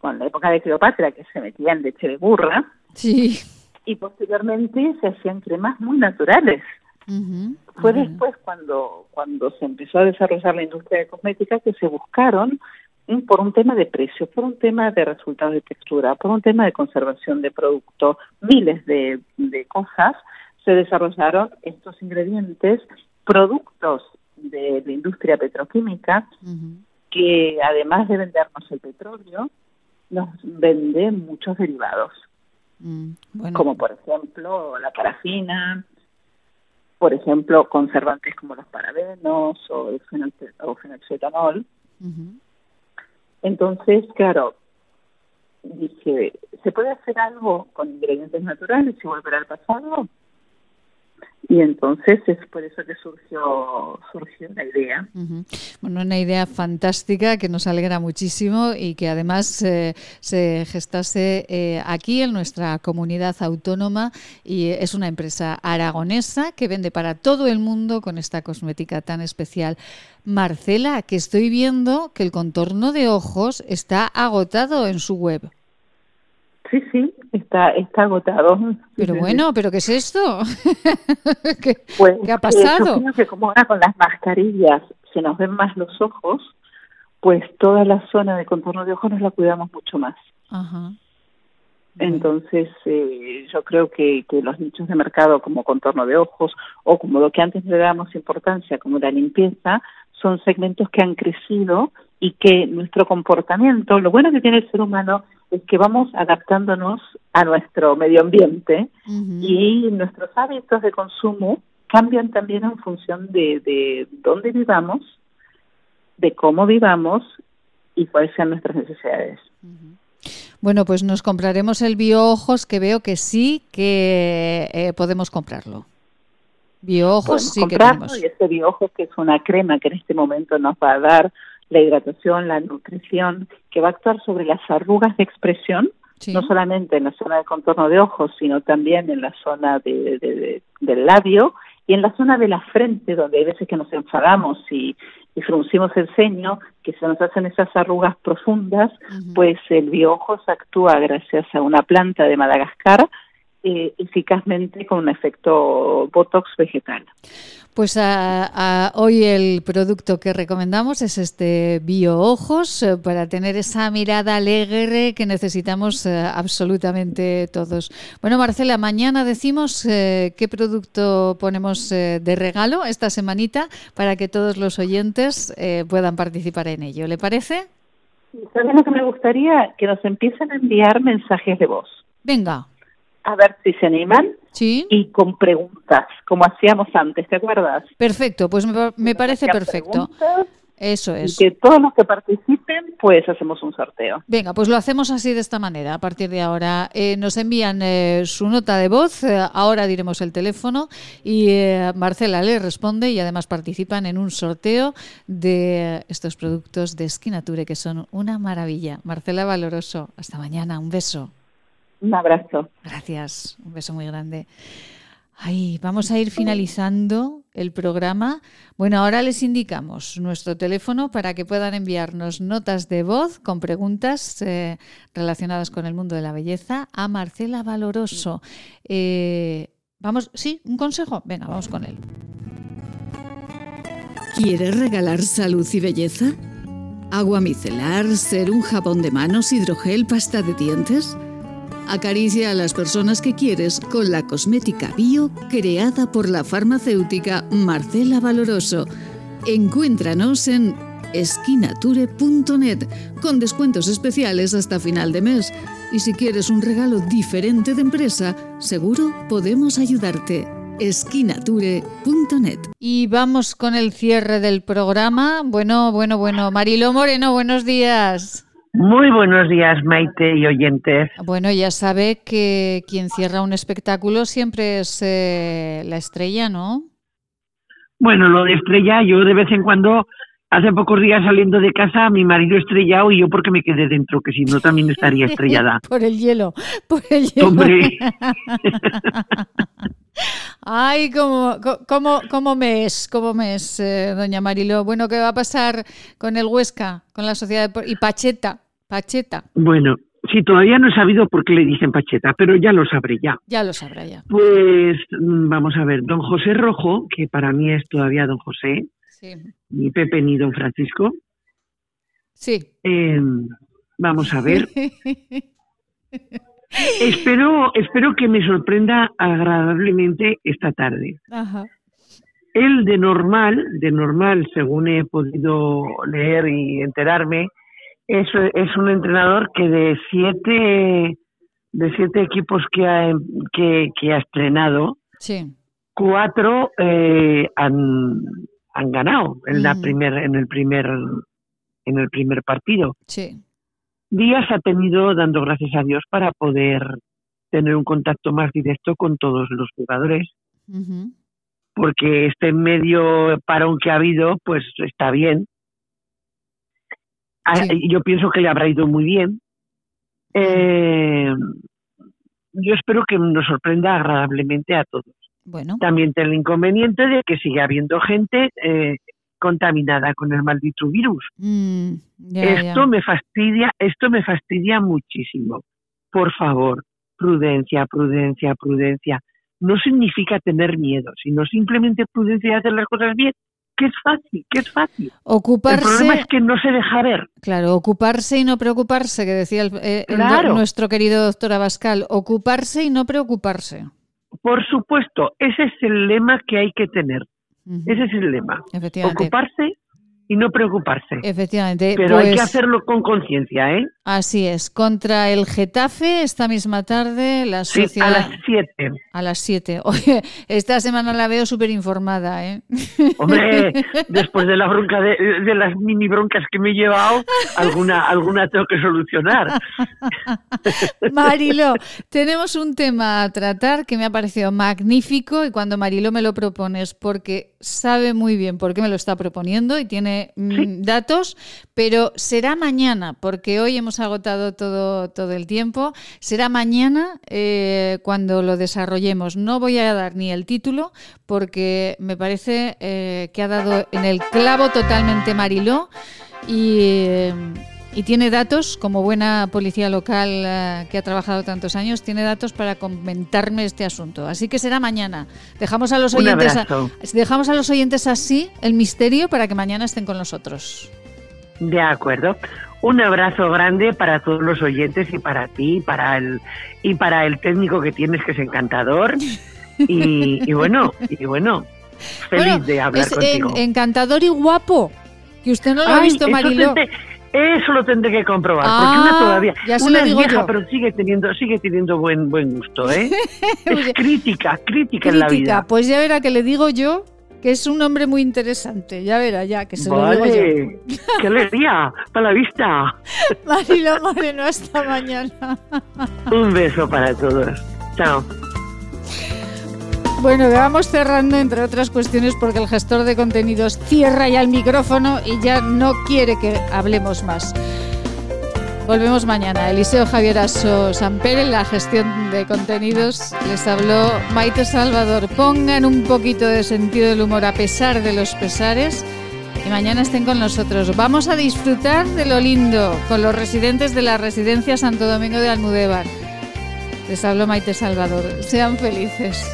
con la época de Cleopatra, que se metía en leche de burra, sí. y posteriormente se hacían cremas muy naturales. Fue después cuando, cuando se empezó a desarrollar la industria de cosmética que se buscaron por un tema de precio, por un tema de resultados de textura, por un tema de conservación de producto, miles de, de cosas se desarrollaron estos ingredientes, productos de la industria petroquímica, que además de vendernos el petróleo, nos venden muchos derivados, mm, como por ejemplo la parafina, por ejemplo conservantes como los parabenos o el fenoxetanol. Entonces, claro, dije, ¿se puede hacer algo con ingredientes naturales y volver al pasado? Y entonces es por eso que surgió surgió la idea. Bueno, una idea fantástica que nos alegra muchísimo y que además eh, se gestase eh, aquí en nuestra comunidad autónoma y es una empresa aragonesa que vende para todo el mundo con esta cosmética tan especial. Marcela, que estoy viendo que el contorno de ojos está agotado en su web. Sí, sí, está, está agotado. Pero bueno, ¿pero qué es esto? ¿Qué, pues, ha pasado? Yo que como ahora con las mascarillas se nos ven más los ojos, pues toda la zona de contorno de ojos nos la cuidamos mucho más. Ajá. Entonces, eh, yo creo que, que los nichos de mercado como contorno de ojos o como lo que antes le damos importancia, como la limpieza, son segmentos que han crecido y que nuestro comportamiento, lo bueno que tiene el ser humano es que vamos adaptándonos a nuestro medio ambiente y nuestros hábitos de consumo cambian también en función de, de dónde vivamos, de cómo vivamos y cuáles sean nuestras necesidades. Bueno, pues nos compraremos el bioojos que veo que sí que eh, podemos comprarlo. Bioojos sí que tenemos. Y este bioojos que es una crema que en este momento nos va a dar la hidratación, la nutrición, que va a actuar sobre las arrugas de expresión, no solamente en la zona de contorno de ojos, sino también en la zona de, del labio y en la zona de la frente, donde hay veces que nos enfadamos y, y fruncimos el ceño, que se nos hacen esas arrugas profundas, pues el bioojos actúa gracias a una planta de Madagascar eh, eficazmente con un efecto Botox vegetal. Pues a, hoy el producto que recomendamos es este Bio Ojos eh, para tener esa mirada alegre que necesitamos eh, absolutamente todos. Bueno, Marcela, mañana decimos qué producto ponemos de regalo esta semanita para que todos los oyentes puedan participar en ello. ¿Le parece? ¿Sabes lo que me gustaría? Que nos empiecen a enviar mensajes de voz. Venga a ver si se animan. Sí. Y con preguntas, como hacíamos antes, ¿te acuerdas? Perfecto, pues me, parece perfecto. Eso es. Y que todos los que participen, pues hacemos un sorteo. Venga, pues lo hacemos así de esta manera, a partir de ahora. Eh, nos envían eh, su nota de voz, eh, ahora diremos el teléfono y Marcela le responde y además participan en un sorteo de estos productos de Skinature que son una maravilla. Marcela Valoroso, hasta mañana, un beso. Un abrazo. Gracias, un beso muy grande. Ay, vamos a ir finalizando el programa. Bueno, ahora les indicamos nuestro teléfono para que puedan enviarnos notas de voz con preguntas eh, relacionadas con el mundo de la belleza a Marcela Valoroso. Eh, vamos, sí, un consejo. Venga, vamos con él. ¿Quieres regalar salud y belleza? ¿Agua micelar, ser un jabón de manos, hidrogel, pasta de dientes? Acaricia a las personas que quieres con la cosmética bio creada por la farmacéutica Marcela Valoroso. Encuéntranos en esquinature.net con descuentos especiales hasta final de mes. Y si quieres un regalo diferente de empresa, seguro podemos ayudarte. esquinature.net. Y vamos con el cierre del programa. Bueno, bueno, bueno. Marilo Moreno, buenos días. Muy buenos días, Maite y oyentes. Bueno, ya sabe que quien cierra un espectáculo siempre es eh, la estrella, ¿no? Bueno, lo de estrella, yo de vez en cuando, hace pocos días saliendo de casa, mi marido estrellado y yo porque me quedé dentro, que si no también estaría estrellada. por el hielo, por el hielo. Hombre. Ay, cómo, cómo, cómo me es, cómo me es, eh, doña Marilo. Bueno, ¿qué va a pasar con el Huesca, con la sociedad de... y Pacheta? Pacheta. Bueno, sí, todavía no he sabido por qué le dicen Pacheta, pero ya lo sabré ya. Ya lo sabrá ya. Pues mm, vamos a ver, don José Rojo, que para mí es todavía don José, sí. ni Pepe ni don Francisco. Sí. Em, vamos a ver. espero, espero que me sorprenda agradablemente esta tarde. Ajá. Él de normal, de normal, según he podido leer y enterarme, es, es un entrenador que de siete de siete equipos que ha, que, que ha estrenado, cuatro eh, han, han ganado en la primer, en el primer en el primer partido. Díaz ha tenido, dando gracias a Dios, para poder tener un contacto más directo con todos los jugadores. Porque este medio parón que ha habido, pues está bien, Ah, yo pienso que le habrá ido muy bien. Eh, yo espero que nos sorprenda agradablemente a todos. Bueno. También tiene el inconveniente de que sigue habiendo gente eh, contaminada con el maldito virus. Mm, esto me fastidia, esto me fastidia muchísimo. Por favor, prudencia, prudencia, prudencia. No significa tener miedo, sino simplemente prudencia y hacer las cosas bien que es fácil, que es fácil. Ocuparse, el problema es que no se deja ver. Claro, ocuparse y no preocuparse, que decía el, eh, nuestro querido doctor Abascal, ocuparse y no preocuparse. Por supuesto, ese es el lema que hay que tener. Ese es el lema. Ocuparse y no preocuparse. Efectivamente. Pero hay que pues hacerlo con conciencia, ¿eh? Así es. Contra el Getafe, esta misma tarde, la sociedad... a las 7. A las 7. Oye, esta semana la veo súper informada, ¿eh? Hombre, después de la bronca, de, las mini broncas que me he llevado, alguna, alguna tengo que solucionar. Marilo, tenemos un tema a tratar que me ha parecido magnífico y cuando Marilo me lo propones, porque sabe muy bien por qué me lo está proponiendo y tiene Mm, datos, pero será mañana, porque hoy hemos agotado todo, todo el tiempo. Será mañana eh, cuando lo desarrollemos. No voy a dar ni el título, porque me parece eh, que ha dado en el clavo totalmente Mariló y. y tiene datos, como buena policía local eh, que ha trabajado tantos años, tiene datos para comentarme este asunto. Así que será mañana. Dejamos a los oyentes, dejamos a los oyentes así el misterio para que mañana estén con nosotros. De acuerdo. Un abrazo grande para todos los oyentes y para ti, para el y para el técnico que tienes que es encantador. Y, bueno, y bueno, feliz de hablar contigo. encantador y guapo. Que usted no lo ha visto, Mariló. Eso lo tendré que comprobar, porque una ah, todavía, ya una digo vieja, pero sigue teniendo, sigue teniendo buen, buen gusto, ¿eh? es crítica, crítica, en la vida. Pues ya verá que le digo yo que es un hombre muy interesante, ya verá, ya, que se lo digo yo. ¡Qué alegría! ¡Para la vista! Marilo Moreno, hasta mañana. un beso para todos. Chao. Bueno, vamos cerrando entre otras cuestiones porque el gestor de contenidos cierra ya el micrófono y ya no quiere que hablemos más. Volvemos mañana. Eliseo Javier Aso Samper en la gestión de contenidos. Les habló Maite Salvador. Pongan un poquito de sentido del humor a pesar de los pesares y mañana estén con nosotros. Vamos a disfrutar de lo lindo con los residentes de la residencia Santo Domingo de Almudévar. Les habló Maite Salvador. Sean felices.